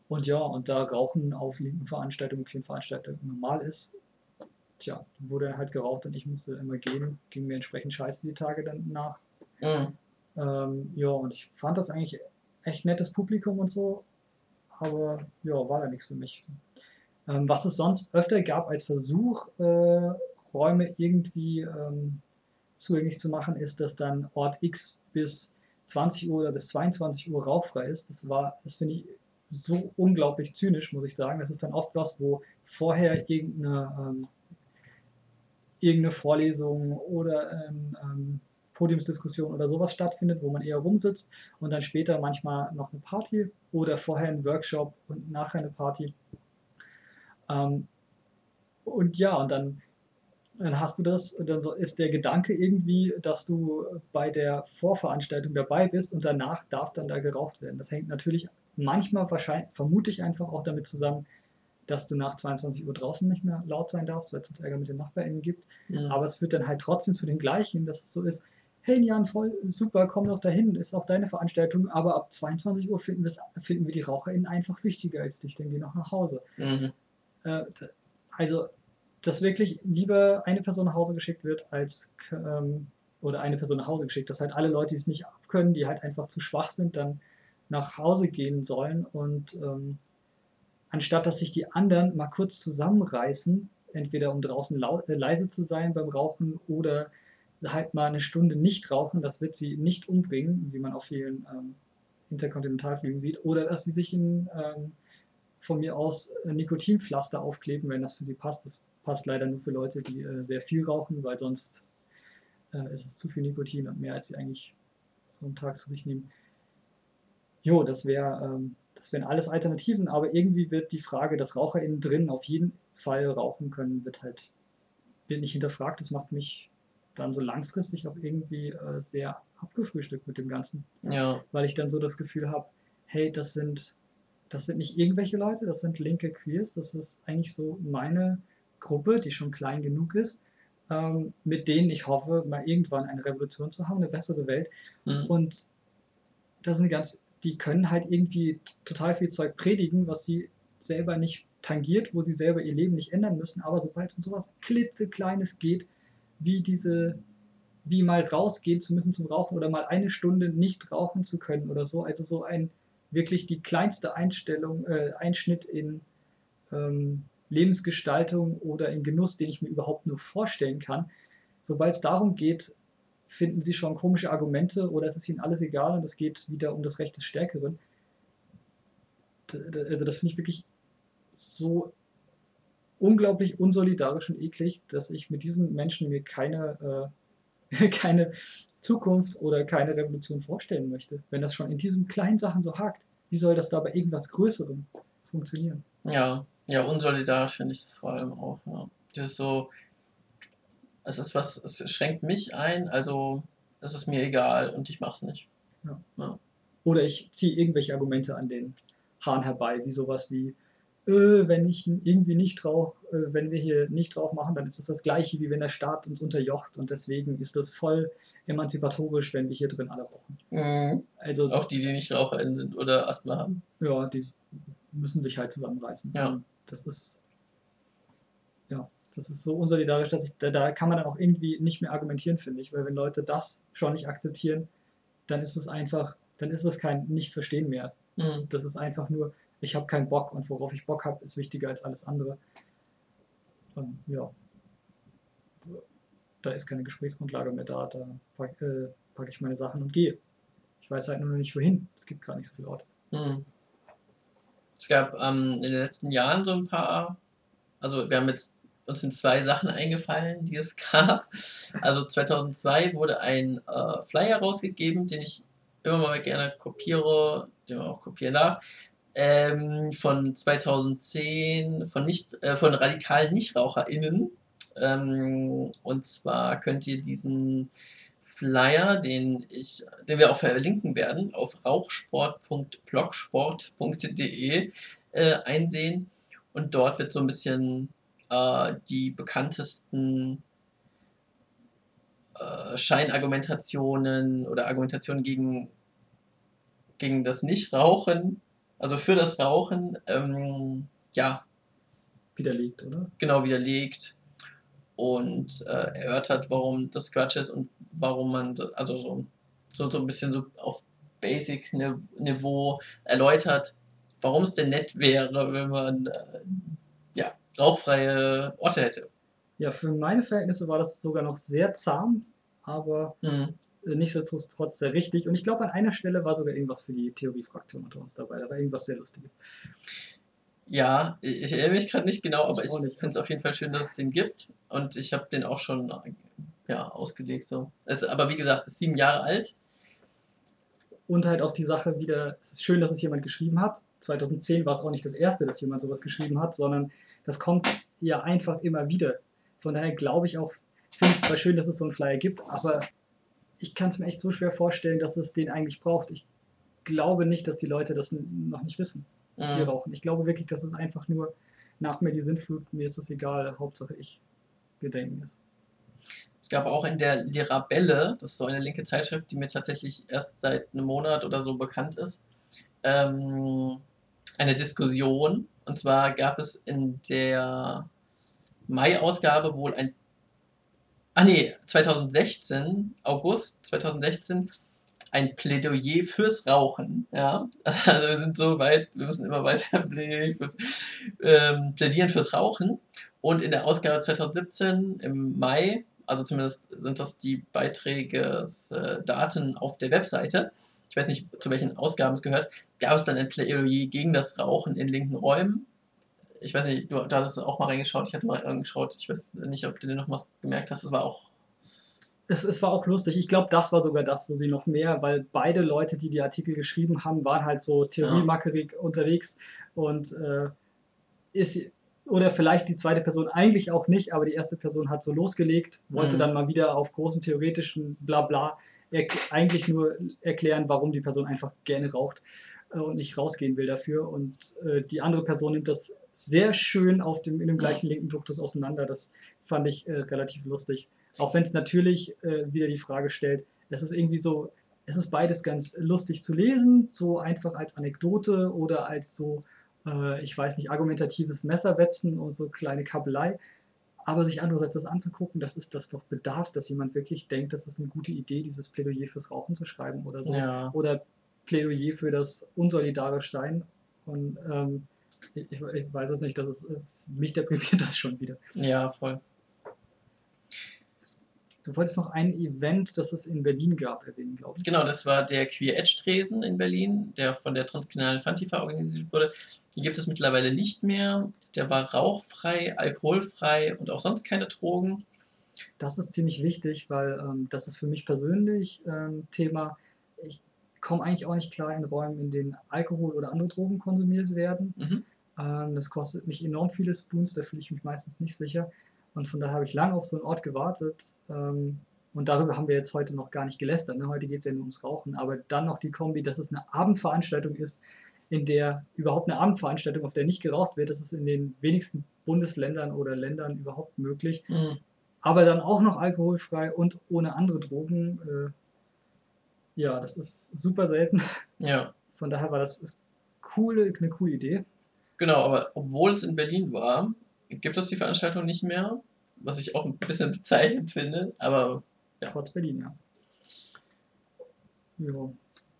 Speaker 2: Und ja, und da Rauchen auf linken Veranstaltungen, queeren Veranstaltungen normal ist, tja, wurde halt geraucht und ich musste immer gehen. Ging mir entsprechend scheiße die Tage dann nach.
Speaker 1: Mhm.
Speaker 2: Ähm, ja, und ich fand das eigentlich echt nettes Publikum und so, aber ja, war da nichts für mich. Ähm, was es sonst öfter gab als Versuch, äh, Räume irgendwie ähm, zugänglich zu machen, ist, dass dann Ort X bis 20 Uhr oder bis 22 Uhr rauchfrei ist. Das war, das finde ich so unglaublich zynisch, muss ich sagen. Das ist dann oft was, wo vorher irgendeine, ähm, irgendeine Vorlesung oder ähm, ähm, Podiumsdiskussion oder sowas stattfindet, wo man eher rumsitzt und dann später manchmal noch eine Party oder vorher ein Workshop und nachher eine Party. Ähm, und ja, und dann, dann hast du das, und dann so ist der Gedanke irgendwie, dass du bei der Vorveranstaltung dabei bist und danach darf dann da geraucht werden. Das hängt natürlich manchmal wahrscheinlich, vermute ich einfach auch damit zusammen, dass du nach 22 Uhr draußen nicht mehr laut sein darfst, weil es sonst Ärger mit den NachbarInnen gibt.
Speaker 1: Mhm.
Speaker 2: Aber es führt dann halt trotzdem zu den gleichen, dass es so ist, hey Jan, voll super, komm doch dahin, ist auch deine Veranstaltung, aber ab 22 Uhr finden, finden wir die RaucherInnen einfach wichtiger als dich, dann geh noch nach Hause.
Speaker 1: Mhm.
Speaker 2: Äh, also, dass wirklich lieber eine Person nach Hause geschickt wird, als ähm, oder eine Person nach Hause geschickt, dass halt alle Leute, die es nicht abkönnen, die halt einfach zu schwach sind, dann nach Hause gehen sollen und ähm, anstatt dass sich die anderen mal kurz zusammenreißen, entweder um draußen äh, leise zu sein beim Rauchen oder halt mal eine Stunde nicht rauchen, das wird sie nicht umbringen, wie man auf vielen ähm, Interkontinentalflügen sieht, oder dass sie sich in, ähm, von mir aus Nikotinpflaster aufkleben, wenn das für sie passt. Das passt leider nur für Leute, die äh, sehr viel rauchen, weil sonst äh, ist es zu viel Nikotin und mehr als sie eigentlich so einen Tag zu sich nehmen. Jo, das wäre, ähm, das wären alles Alternativen, aber irgendwie wird die Frage, dass RaucherInnen drin auf jeden Fall rauchen können, wird halt wird nicht hinterfragt. Das macht mich dann so langfristig auch irgendwie äh, sehr abgefrühstückt mit dem Ganzen.
Speaker 1: Ja.
Speaker 2: Weil ich dann so das Gefühl habe, hey, das sind, das sind nicht irgendwelche Leute, das sind linke Queers, das ist eigentlich so meine Gruppe, die schon klein genug ist, ähm, mit denen ich hoffe, mal irgendwann eine Revolution zu haben, eine bessere Welt.
Speaker 1: Mhm.
Speaker 2: Und das sind ganz, die können halt irgendwie total viel Zeug predigen, was sie selber nicht tangiert, wo sie selber ihr Leben nicht ändern müssen, aber sobald es um sowas klitzekleines geht, wie diese, wie mal rausgehen zu müssen zum Rauchen oder mal eine Stunde nicht rauchen zu können oder so, also so ein wirklich die kleinste Einstellung, äh, Einschnitt in ähm, Lebensgestaltung oder in Genuss, den ich mir überhaupt nur vorstellen kann. Sobald es darum geht, finden sie schon komische Argumente oder es ist ihnen alles egal und es geht wieder um das Recht des Stärkeren. Also das finde ich wirklich so unglaublich unsolidarisch und eklig, dass ich mit diesen Menschen mir keine, äh, [LAUGHS] keine Zukunft oder keine Revolution vorstellen möchte. Wenn das schon in diesen kleinen Sachen so hakt, wie soll das da bei irgendwas Größerem funktionieren?
Speaker 1: Ja, ja, unsolidarisch finde ich das vor allem auch. Ja. Das ist so, es ist was, es schränkt mich ein, also es ist mir egal und ich mach's nicht.
Speaker 2: Ja.
Speaker 1: Ja.
Speaker 2: Oder ich ziehe irgendwelche Argumente an den Haaren herbei, wie sowas wie, äh, wenn ich irgendwie nicht rauche, äh, wenn wir hier nicht Rauch machen, dann ist es das gleiche, wie wenn der Staat uns unterjocht und deswegen ist das voll emanzipatorisch, wenn wir hier drin alle rauchen.
Speaker 1: Mhm.
Speaker 2: Also so,
Speaker 1: Auch die, die nicht RaucherInnen sind oder Asthma haben.
Speaker 2: ja, die müssen sich halt zusammenreißen.
Speaker 1: Ja.
Speaker 2: Das ist ja, das ist so unsolidarisch, dass ich da, da kann man dann auch irgendwie nicht mehr argumentieren, finde ich, weil wenn Leute das schon nicht akzeptieren, dann ist es einfach, dann ist es kein Nicht-Verstehen mehr.
Speaker 1: Mhm.
Speaker 2: Das ist einfach nur, ich habe keinen Bock und worauf ich Bock habe, ist wichtiger als alles andere. Und ja, da ist keine Gesprächsgrundlage mehr da. Da packe äh, pack ich meine Sachen und gehe. Ich weiß halt nur noch nicht wohin. Es gibt gar nicht so viel Ort.
Speaker 1: Mhm. Es gab ähm, in den letzten Jahren so ein paar, also wir haben jetzt uns sind zwei Sachen eingefallen, die es [LAUGHS] gab. Also 2002 wurde ein äh, Flyer rausgegeben, den ich immer mal gerne kopiere, den man auch kopieren darf. Ähm, von 2010 von nicht äh, von radikalen NichtraucherInnen. Ähm, und zwar könnt ihr diesen Flyer, den ich, den wir auch verlinken werden, auf rauchsport.blogsport.de äh, einsehen. Und dort wird so ein bisschen äh, die bekanntesten äh, Scheinargumentationen oder Argumentationen gegen, gegen das Nichtrauchen, also für das Rauchen, ähm, ja,
Speaker 2: Widerlegt, oder?
Speaker 1: genau widerlegt und äh, erörtert, warum das Quatsch ist und warum man, also so, so, so ein bisschen so auf Basic-Niveau erläutert, warum es denn nett wäre, wenn man äh, ja, rauchfreie Orte hätte.
Speaker 2: Ja, für meine Verhältnisse war das sogar noch sehr zahm, aber
Speaker 1: Mhm.
Speaker 2: Nichtsdestotrotz sehr richtig. Und ich glaube, an einer Stelle war sogar irgendwas für die Theoriefraktion unter uns dabei. Da war irgendwas sehr Lustiges.
Speaker 1: Ja, ich ich erinnere mich gerade nicht genau, aber
Speaker 2: Ich
Speaker 1: ich finde es auf jeden Fall schön, dass es den gibt. Und ich habe den auch schon ja, ausgelegt. So. Es, aber wie gesagt, ist sieben Jahre alt.
Speaker 2: Und halt auch die Sache wieder, es ist schön, dass es jemand geschrieben hat. 2010 war es auch nicht das erste, dass jemand sowas geschrieben hat, sondern das kommt ja einfach immer wieder. Von daher glaube ich auch, ich finde es zwar schön, dass es so einen Flyer gibt, aber ich kann es mir echt so schwer vorstellen, dass es den eigentlich braucht. Ich glaube nicht, dass die Leute das noch nicht wissen, die
Speaker 1: Mhm.
Speaker 2: rauchen. Ich glaube wirklich, dass es einfach nur nach mir die Sintflut, mir ist es egal, Hauptsache ich gedenken ist.
Speaker 1: Es gab auch in der Lirabelle, das ist so eine linke Zeitschrift, die mir tatsächlich erst seit einem Monat oder so bekannt ist, ähm, eine Diskussion. Und zwar gab es in der Mai-Ausgabe wohl ein. Ah nee, 2016, August 2016, ein Plädoyer fürs Rauchen. Ja, [LAUGHS] also wir sind so weit, wir müssen immer weiter [LAUGHS] fürs, ähm, plädieren fürs Rauchen. Und in der Ausgabe 2017 im Mai, also zumindest sind das die Beiträgesdaten auf der Webseite, ich weiß nicht, zu welchen Ausgaben es gehört, gab es dann ein Plädoyer gegen das Rauchen in linken Räumen. Ich weiß nicht, du, du hattest auch mal reingeschaut, ich hatte mal reingeschaut, ich weiß nicht, ob du dir noch was gemerkt hast, das war auch.
Speaker 2: Es, es war auch lustig. Ich glaube, das war sogar das, wo sie noch mehr, weil beide Leute, die die Artikel geschrieben haben, waren halt so theoriemackerig unterwegs und äh, ist oder vielleicht die zweite Person eigentlich auch nicht, aber die erste Person hat so losgelegt, wollte
Speaker 1: Mhm.
Speaker 2: dann mal wieder auf großen theoretischen Blabla eigentlich nur erklären, warum die Person einfach gerne raucht äh, und nicht rausgehen will dafür. Und äh, die andere Person nimmt das sehr schön auf dem, in dem gleichen linken Duktus auseinander. Das fand ich äh, relativ lustig. Auch wenn es natürlich äh, wieder die Frage stellt, es ist irgendwie so, es ist beides ganz lustig zu lesen, so einfach als Anekdote oder als so, äh, ich weiß nicht, argumentatives Messerwetzen und so kleine Kabelei. Aber sich andererseits das anzugucken, das ist das doch bedarf, dass jemand wirklich denkt, das ist eine gute Idee, dieses Plädoyer fürs Rauchen zu schreiben oder so. Ja. Oder Plädoyer für das unsolidarisch sein. Und ähm, ich, ich, weiß es nicht, das ist, mich deprimiert [LAUGHS] das schon wieder.
Speaker 1: Ja, voll.
Speaker 2: Du wolltest noch ein Event, das es in Berlin gab, erwähnen, glaube ich.
Speaker 1: Genau, das war der Queer Edge Tresen in Berlin, der von der Transkriminalen Fantifa organisiert wurde. Die gibt es mittlerweile nicht mehr. Der war rauchfrei, alkoholfrei und auch sonst keine Drogen.
Speaker 2: Das ist ziemlich wichtig, weil ähm, das ist für mich persönlich ähm, Thema. Ich komme eigentlich auch nicht klar in Räumen, in denen Alkohol oder andere Drogen konsumiert werden. Mhm. Ähm, das kostet mich enorm viele Spoons, da fühle ich mich meistens nicht sicher. Und von daher habe ich lange auf so einen Ort gewartet. Ähm, und darüber haben wir jetzt heute noch gar nicht gelästert. Ne? Heute geht es ja nur ums Rauchen. Aber dann noch die Kombi, dass es eine Abendveranstaltung ist, in der überhaupt eine Abendveranstaltung, auf der nicht geraucht wird. Das ist in den wenigsten Bundesländern oder Ländern überhaupt möglich. Mhm. Aber dann auch noch alkoholfrei und ohne andere Drogen. Äh, ja, das ist super selten. Ja. Von daher war das coole, eine coole Idee.
Speaker 1: Genau, aber obwohl es in Berlin war, gibt es die Veranstaltung nicht mehr was ich auch ein bisschen bezeichnend finde, aber
Speaker 2: ja. Trotz Berlin, ja. Jo.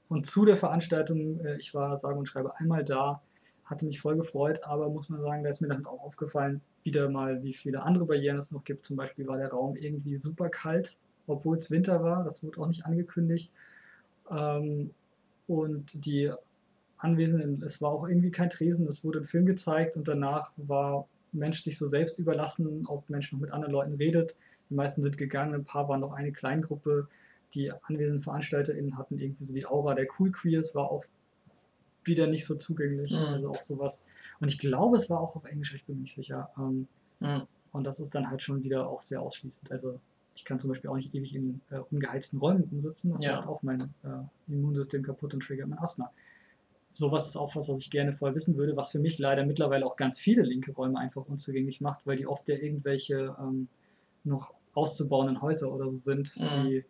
Speaker 2: Und zu der Veranstaltung, äh, ich war sage und schreibe einmal da, hatte mich voll gefreut, aber muss man sagen, da ist mir dann auch aufgefallen, wieder mal, wie viele andere Barrieren es noch gibt. Zum Beispiel war der Raum irgendwie super kalt, obwohl es Winter war, das wurde auch nicht angekündigt. Ähm, und die Anwesenden, es war auch irgendwie kein Tresen, es wurde ein Film gezeigt und danach war Mensch sich so selbst überlassen, ob Mensch noch mit anderen Leuten redet. Die meisten sind gegangen, ein paar waren noch eine Kleingruppe. Die anwesenden VeranstalterInnen hatten irgendwie so die Aura der Cool Queers, war auch wieder nicht so zugänglich. Mhm. Also auch sowas. Und ich glaube, es war auch auf Englisch, ich bin mir nicht sicher. Ähm, mhm. Und das ist dann halt schon wieder auch sehr ausschließend. Also ich kann zum Beispiel auch nicht ewig in äh, ungeheizten Räumen rumsitzen. Das ja. macht auch mein äh, Immunsystem kaputt und triggert mein Asthma sowas ist auch was, was ich gerne vorher wissen würde, was für mich leider mittlerweile auch ganz viele linke Räume einfach unzugänglich macht, weil die oft ja irgendwelche ähm, noch auszubauenden Häuser oder so sind, mhm. die,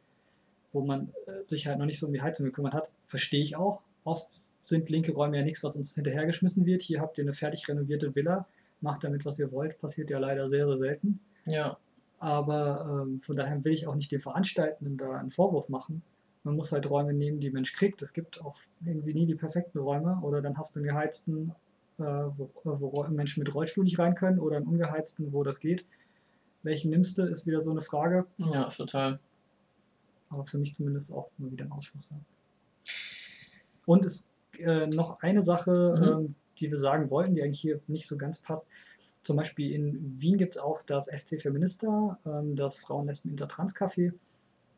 Speaker 2: wo man äh, sich halt noch nicht so um die Heizung gekümmert hat. Verstehe ich auch. Oft sind linke Räume ja nichts, was uns hinterhergeschmissen wird. Hier habt ihr eine fertig renovierte Villa, macht damit, was ihr wollt. Passiert ja leider sehr, sehr selten. Ja. Aber ähm, von daher will ich auch nicht den Veranstaltenden da einen Vorwurf machen man muss halt Räume nehmen, die Mensch kriegt. Es gibt auch irgendwie nie die perfekten Räume. Oder dann hast du einen geheizten, äh, wo, wo, Menschen mit Rollstuhl nicht rein können, oder einen ungeheizten, wo das geht. Welchen nimmst du, ist wieder so eine Frage.
Speaker 1: Ja, total.
Speaker 2: Aber für mich zumindest auch immer wieder ein Ausschluss. Und es äh, noch eine Sache, mhm. ähm, die wir sagen wollten, die eigentlich hier nicht so ganz passt. Zum Beispiel in Wien gibt es auch das FC Feminista, ähm, das Frauen, Lesben, Inter, Trans Café.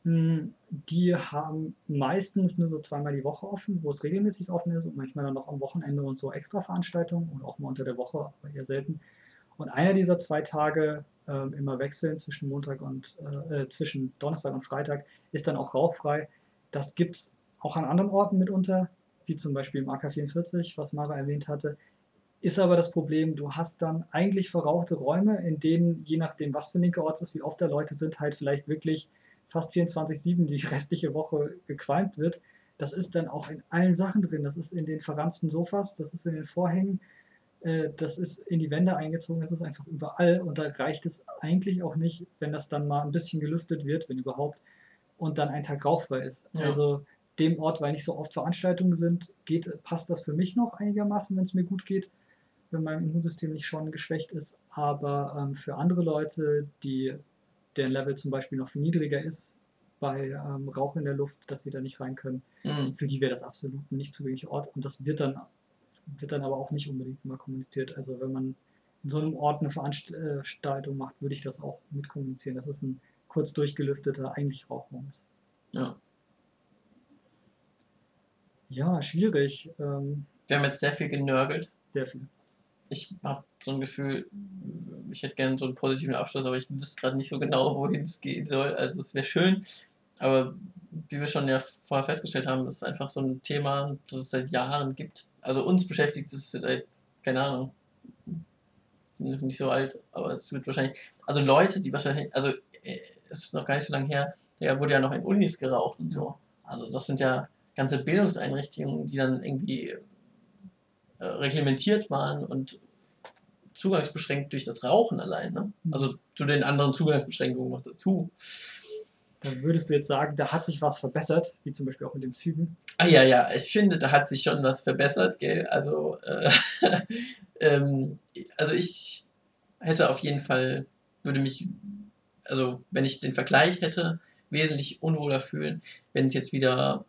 Speaker 2: Hm, die haben meistens nur so zweimal die Woche offen, wo es regelmäßig offen ist und manchmal dann noch am Wochenende und so extra Veranstaltungen und auch mal unter der Woche, aber eher selten. Und einer dieser zwei Tage äh, immer wechseln zwischen Montag und äh, äh, zwischen Donnerstag und Freitag ist dann auch rauchfrei. Das gibt es auch an anderen Orten mitunter, wie zum Beispiel im AK44, was Mara erwähnt hatte. Ist aber das Problem, du hast dann eigentlich verrauchte Räume, in denen, je nachdem, was für ein linker Ort es ist, wie oft da Leute sind, halt vielleicht wirklich fast 24-7 die [LAUGHS] restliche Woche gequalmt wird, das ist dann auch in allen Sachen drin. Das ist in den verranzten Sofas, das ist in den Vorhängen, äh, das ist in die Wände eingezogen, das ist einfach überall. Und da reicht es eigentlich auch nicht, wenn das dann mal ein bisschen gelüftet wird, wenn überhaupt, und dann ein Tag rauchfrei ist. Ja. Also dem Ort, weil nicht so oft Veranstaltungen sind, geht, passt das für mich noch einigermaßen, wenn es mir gut geht, wenn mein Immunsystem nicht schon geschwächt ist. Aber ähm, für andere Leute, die der Level zum Beispiel noch viel niedriger ist bei ähm, Rauch in der Luft, dass sie da nicht rein können. Mhm. Für die wäre das absolut nicht zugänglicher Ort. Und das wird dann, wird dann aber auch nicht unbedingt immer kommuniziert. Also wenn man in so einem Ort eine Veranstaltung macht, würde ich das auch mit kommunizieren, dass es ein kurz durchgelüfteter, eigentlich Rauchraum ist. Ja. Ja, schwierig. Ähm,
Speaker 1: Wir haben jetzt sehr viel genörgelt.
Speaker 2: Sehr viel.
Speaker 1: Ich habe so ein Gefühl, ich hätte gerne so einen positiven Abschluss, aber ich wüsste gerade nicht so genau, wohin es gehen soll. Also es wäre schön, Aber wie wir schon ja vorher festgestellt haben, ist einfach so ein Thema, das es seit Jahren gibt. Also uns beschäftigt es seit, keine Ahnung, sind nicht so alt, aber es wird wahrscheinlich, also Leute, die wahrscheinlich, also äh, es ist noch gar nicht so lange her, der wurde ja noch in Unis geraucht und so. Also das sind ja ganze Bildungseinrichtungen, die dann irgendwie äh, reglementiert waren und zugangsbeschränkt durch das Rauchen allein. Ne? Mhm. Also zu den anderen Zugangsbeschränkungen noch dazu.
Speaker 2: Dann würdest du jetzt sagen, da hat sich was verbessert, wie zum Beispiel auch mit den Zügen?
Speaker 1: Ah ja, ja, ich finde, da hat sich schon was verbessert, gell? Also, äh, [LAUGHS] ähm, also ich hätte auf jeden Fall, würde mich, also wenn ich den Vergleich hätte, wesentlich unwohler fühlen, wenn es jetzt wieder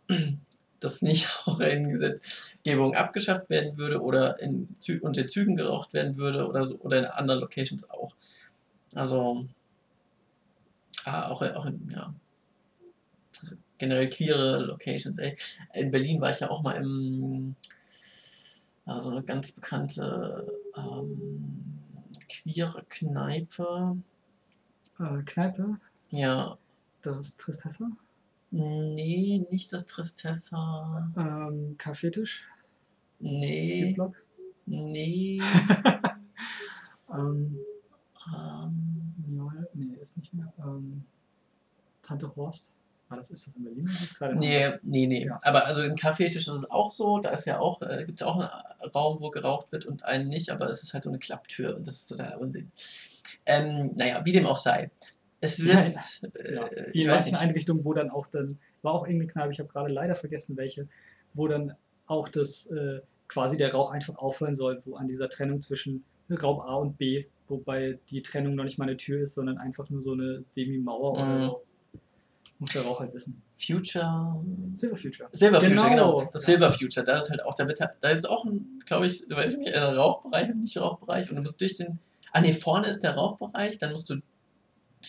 Speaker 1: das nicht [LAUGHS] auch in Gesetzgebung abgeschafft werden würde oder in Zü unter Zügen geraucht werden würde oder so, oder in anderen Locations auch. Also ah, auch, auch in, ja. Also generell queere Locations. Ey. In Berlin war ich ja auch mal im also eine ganz bekannte ähm, queere Kneipe.
Speaker 2: Äh, Kneipe?
Speaker 1: Ja.
Speaker 2: Das Tristessa?
Speaker 1: Nee, nicht das Tristessa.
Speaker 2: Ähm, Kaffeetisch?
Speaker 1: Nee. Ziplock? Nee. [LAUGHS] ähm,
Speaker 2: ähm, ja, nee, ist nicht mehr. Ähm, Tante Horst? Ah, das ist das in Berlin? Das gerade
Speaker 1: nee, nee, nee. Ja. Aber also im Kaffeetisch ist es auch so, da ist ja auch, äh, gibt es auch einen Raum, wo geraucht wird und einen nicht, aber es ist halt so eine Klapptür und das ist total Unsinn. Ähm, naja, wie dem auch sei. Es wird. Ja,
Speaker 2: genau. äh, die meisten Einrichtungen, wo dann auch dann, war auch irgendeine Kneipe, ich habe gerade leider vergessen welche, wo dann auch das äh, quasi der Rauch einfach aufhören soll, wo an dieser Trennung zwischen Raum A und B, wobei die Trennung noch nicht mal eine Tür ist, sondern einfach nur so eine Semi-Mauer mhm. oder so. Muss der Rauch halt wissen.
Speaker 1: Future.
Speaker 2: Silver Future.
Speaker 1: Silver genau. Future, genau. Das ja. Silver Future, da ist halt auch, da wird da ist auch ein, glaube ich, weiß ich nicht, ein Rauchbereich, ein Nicht-Rauchbereich und du musst durch den. Ah ne, vorne ist der Rauchbereich, dann musst du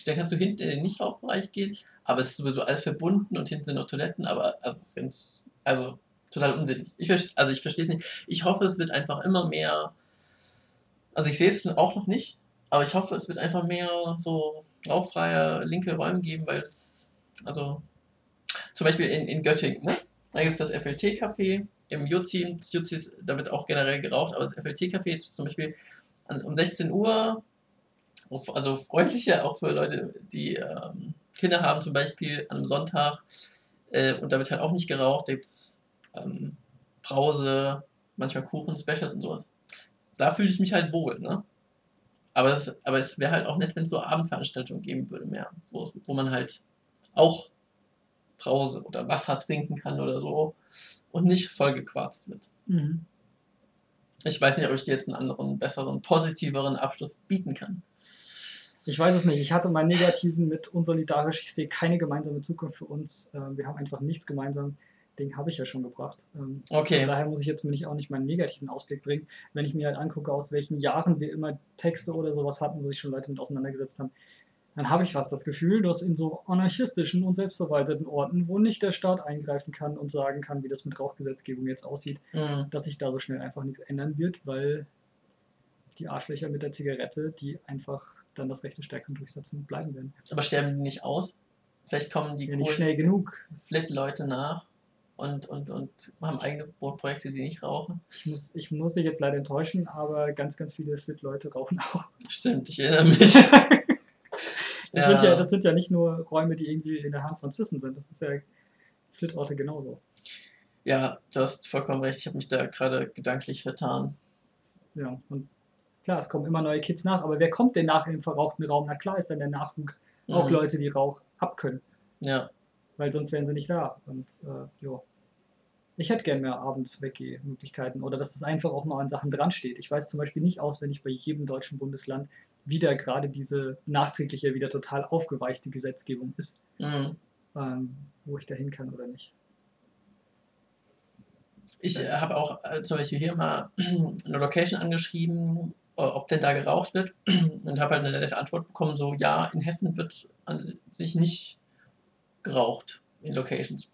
Speaker 1: dann kannst du hinten in den Nicht-Rauchbereich gehen, aber es ist sowieso alles verbunden und hinten sind noch Toiletten, aber also, das ist also total unsinnig. Ich, also ich verstehe es nicht. Ich hoffe, es wird einfach immer mehr, also ich sehe es auch noch nicht, aber ich hoffe, es wird einfach mehr so rauchfreie linke Räume geben, weil es, also zum Beispiel in, in Göttingen, ne? da gibt es das FLT-Café im Jutzi, das Jutzi ist, da wird auch generell geraucht, aber das FLT-Café zum Beispiel an, um 16 Uhr also freundlicher auch für Leute, die ähm, Kinder haben, zum Beispiel an einem Sonntag. Äh, und da wird halt auch nicht geraucht. Da gibt es ähm, Brause, manchmal Kuchen, Specials und sowas. Da fühle ich mich halt wohl, ne? Aber, das, aber es wäre halt auch nett, wenn es so Abendveranstaltungen geben würde mehr, wo, wo man halt auch Brause oder Wasser trinken kann oder so und nicht vollgequarzt wird. Mhm. Ich weiß nicht, ob ich dir jetzt einen anderen, besseren, positiveren Abschluss bieten kann.
Speaker 2: Ich weiß es nicht. Ich hatte meinen negativen mit unsolidarisch. Ich sehe keine gemeinsame Zukunft für uns. Ähm, wir haben einfach nichts gemeinsam. Den habe ich ja schon gebracht. Ähm, okay. Daher muss ich jetzt nicht auch nicht meinen negativen Ausblick bringen. Wenn ich mir halt angucke, aus welchen Jahren wir immer Texte oder sowas hatten, wo sich schon Leute mit auseinandergesetzt haben, dann habe ich fast das Gefühl, dass in so anarchistischen und selbstverwalteten Orten, wo nicht der Staat eingreifen kann und sagen kann, wie das mit Rauchgesetzgebung jetzt aussieht, mhm. dass sich da so schnell einfach nichts ändern wird, weil die Arschlöcher mit der Zigarette, die einfach dann das Recht stärker durchsetzen bleiben werden.
Speaker 1: Aber sterben die nicht aus? Vielleicht kommen die
Speaker 2: ja, nicht schnell genug.
Speaker 1: Flit-Leute nach und, und, und haben eigene Projekte, die nicht rauchen.
Speaker 2: Ich muss, ich muss dich jetzt leider enttäuschen, aber ganz, ganz viele Flit-Leute rauchen auch.
Speaker 1: Stimmt, ich erinnere mich. [LAUGHS] [LAUGHS] das,
Speaker 2: ja. Sind ja, das sind ja nicht nur Räume, die irgendwie in der Hand von Cissen sind. Das ist ja Flit-Orte genauso.
Speaker 1: Ja, du hast vollkommen recht. Ich habe mich da gerade gedanklich vertan.
Speaker 2: Ja, und Klar, es kommen immer neue Kids nach, aber wer kommt denn nach im verrauchten Raum? Na klar ist dann der Nachwuchs mhm. auch Leute, die Rauch abkönnen.
Speaker 1: Ja.
Speaker 2: Weil sonst wären sie nicht da. Und äh, ja. Ich hätte gern mehr abends Weggehmöglichkeiten oder dass es einfach auch noch an Sachen dran steht. Ich weiß zum Beispiel nicht auswendig bei jedem deutschen Bundesland, wie da gerade diese nachträgliche, wieder total aufgeweichte Gesetzgebung ist. Mhm. Ähm, wo ich da hin kann oder nicht.
Speaker 1: Ich habe auch äh, zum Beispiel hier mal [CLEARS THROAT] eine Location angeschrieben, ob denn da geraucht wird [CLEARS THROAT] und habe halt eine nette Antwort bekommen, so ja, in Hessen wird an sich nicht geraucht in Locations.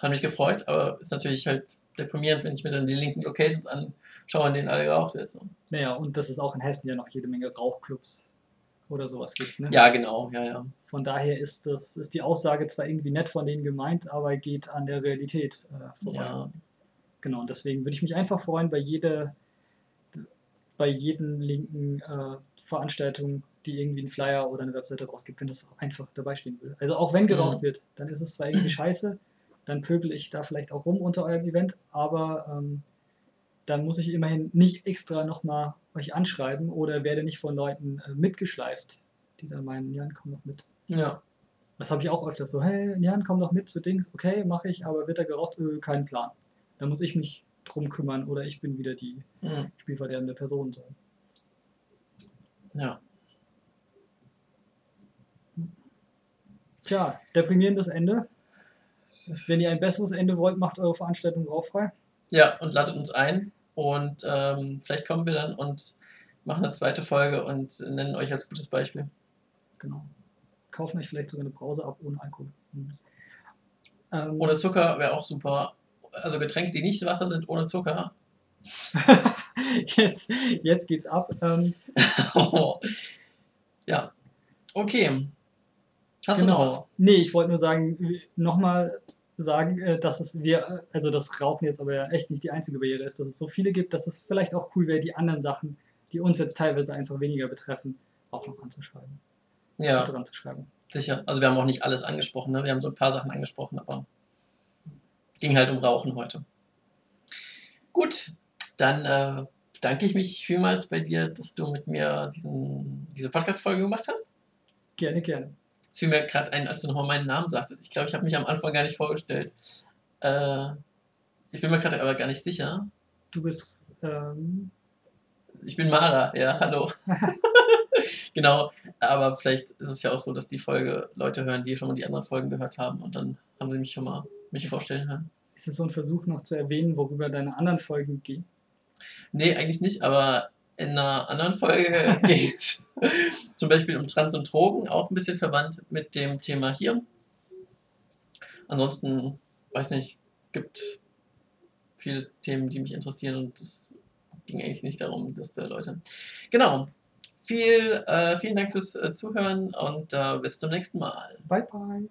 Speaker 1: Hat mich gefreut, aber ist natürlich halt deprimierend, wenn ich mir dann die linken Locations anschaue, in denen alle geraucht wird. So.
Speaker 2: Naja, und dass es auch in Hessen ja noch jede Menge Rauchclubs oder sowas gibt. Ne?
Speaker 1: Ja, genau, ja, ja.
Speaker 2: Von daher ist, das, ist die Aussage zwar irgendwie nett von denen gemeint, aber geht an der Realität äh, vorbei. Ja. Genau, und deswegen würde ich mich einfach freuen, bei jeder, bei jedem linken äh, Veranstaltung, die irgendwie einen Flyer oder eine Webseite rausgibt, wenn das einfach dabei stehen will. Also auch wenn geraucht mhm. wird, dann ist es zwar irgendwie scheiße, dann pöbel ich da vielleicht auch rum unter eurem Event, aber ähm, dann muss ich immerhin nicht extra nochmal euch anschreiben oder werde nicht von Leuten äh, mitgeschleift, die dann meinen, Jan, komm doch mit. Ja. Das habe ich auch öfters so, hey, Jan, komm doch mit zu Dings, okay, mache ich, aber wird da geraucht? Öh, kein Plan. Dann muss ich mich drum kümmern oder ich bin wieder die mhm. spielverderbende Person. So. Ja. Tja, deprimierendes Ende. Wenn ihr ein besseres Ende wollt, macht eure Veranstaltung rauchfrei.
Speaker 1: Ja, und ladet uns ein. Und ähm, vielleicht kommen wir dann und machen eine zweite Folge und nennen euch als gutes Beispiel.
Speaker 2: Genau. Kaufen euch vielleicht sogar eine Brause ab ohne Alkohol. Mhm.
Speaker 1: Ähm, ohne Zucker wäre auch super. Also Getränke, die nicht Wasser sind, ohne Zucker. [LAUGHS]
Speaker 2: jetzt, jetzt geht's ab. Ähm,
Speaker 1: oh. [LAUGHS] Ja. Okay.
Speaker 2: Hast genau. du noch was? Nee, ich wollte nur sagen, nochmal sagen, äh, dass es wir, also das Rauchen jetzt aber ja echt nicht die einzige Barriere ist, dass es so viele gibt, dass es vielleicht auch cool wäre, die anderen Sachen, die uns jetzt teilweise einfach weniger betreffen, auch noch anzuschreiben.
Speaker 1: Ja. Dran zu schreiben. Sicher. Also wir haben auch nicht alles angesprochen, ne? Wir haben so ein paar Sachen angesprochen, aber ging halt um Rauchen heute. Gut, dann äh, bedanke ich mich vielmals bei dir, dass du mit mir diesen, diese Podcast-Folge gemacht hast.
Speaker 2: Gerne, gerne.
Speaker 1: Es fiel mir gerade ein, als du nochmal meinen Namen sagtest. Ich glaube, ich habe mich am Anfang gar nicht vorgestellt. Äh, ich bin mir gerade aber gar nicht sicher.
Speaker 2: Du bist. Ähm...
Speaker 1: Ich bin Mara, ja, hallo. [LAUGHS] genau, aber vielleicht ist es ja auch so, dass die Folge Leute hören, die schon mal die anderen Folgen gehört haben und dann haben sie mich schon mal mich vorstellen hören.
Speaker 2: Ist es so ein Versuch noch zu erwähnen, worüber deine anderen Folgen gehen?
Speaker 1: Nee, eigentlich nicht, aber in einer anderen Folge [LAUGHS] ging es zum Beispiel um Trans und Drogen, auch ein bisschen verwandt mit dem Thema hier. Ansonsten, weiß nicht, gibt viele Themen, die mich interessieren und es ging eigentlich nicht darum, dass da Leute. Genau. Viel, äh, vielen Dank fürs äh, Zuhören und äh, bis zum nächsten Mal.
Speaker 2: Bye, bye.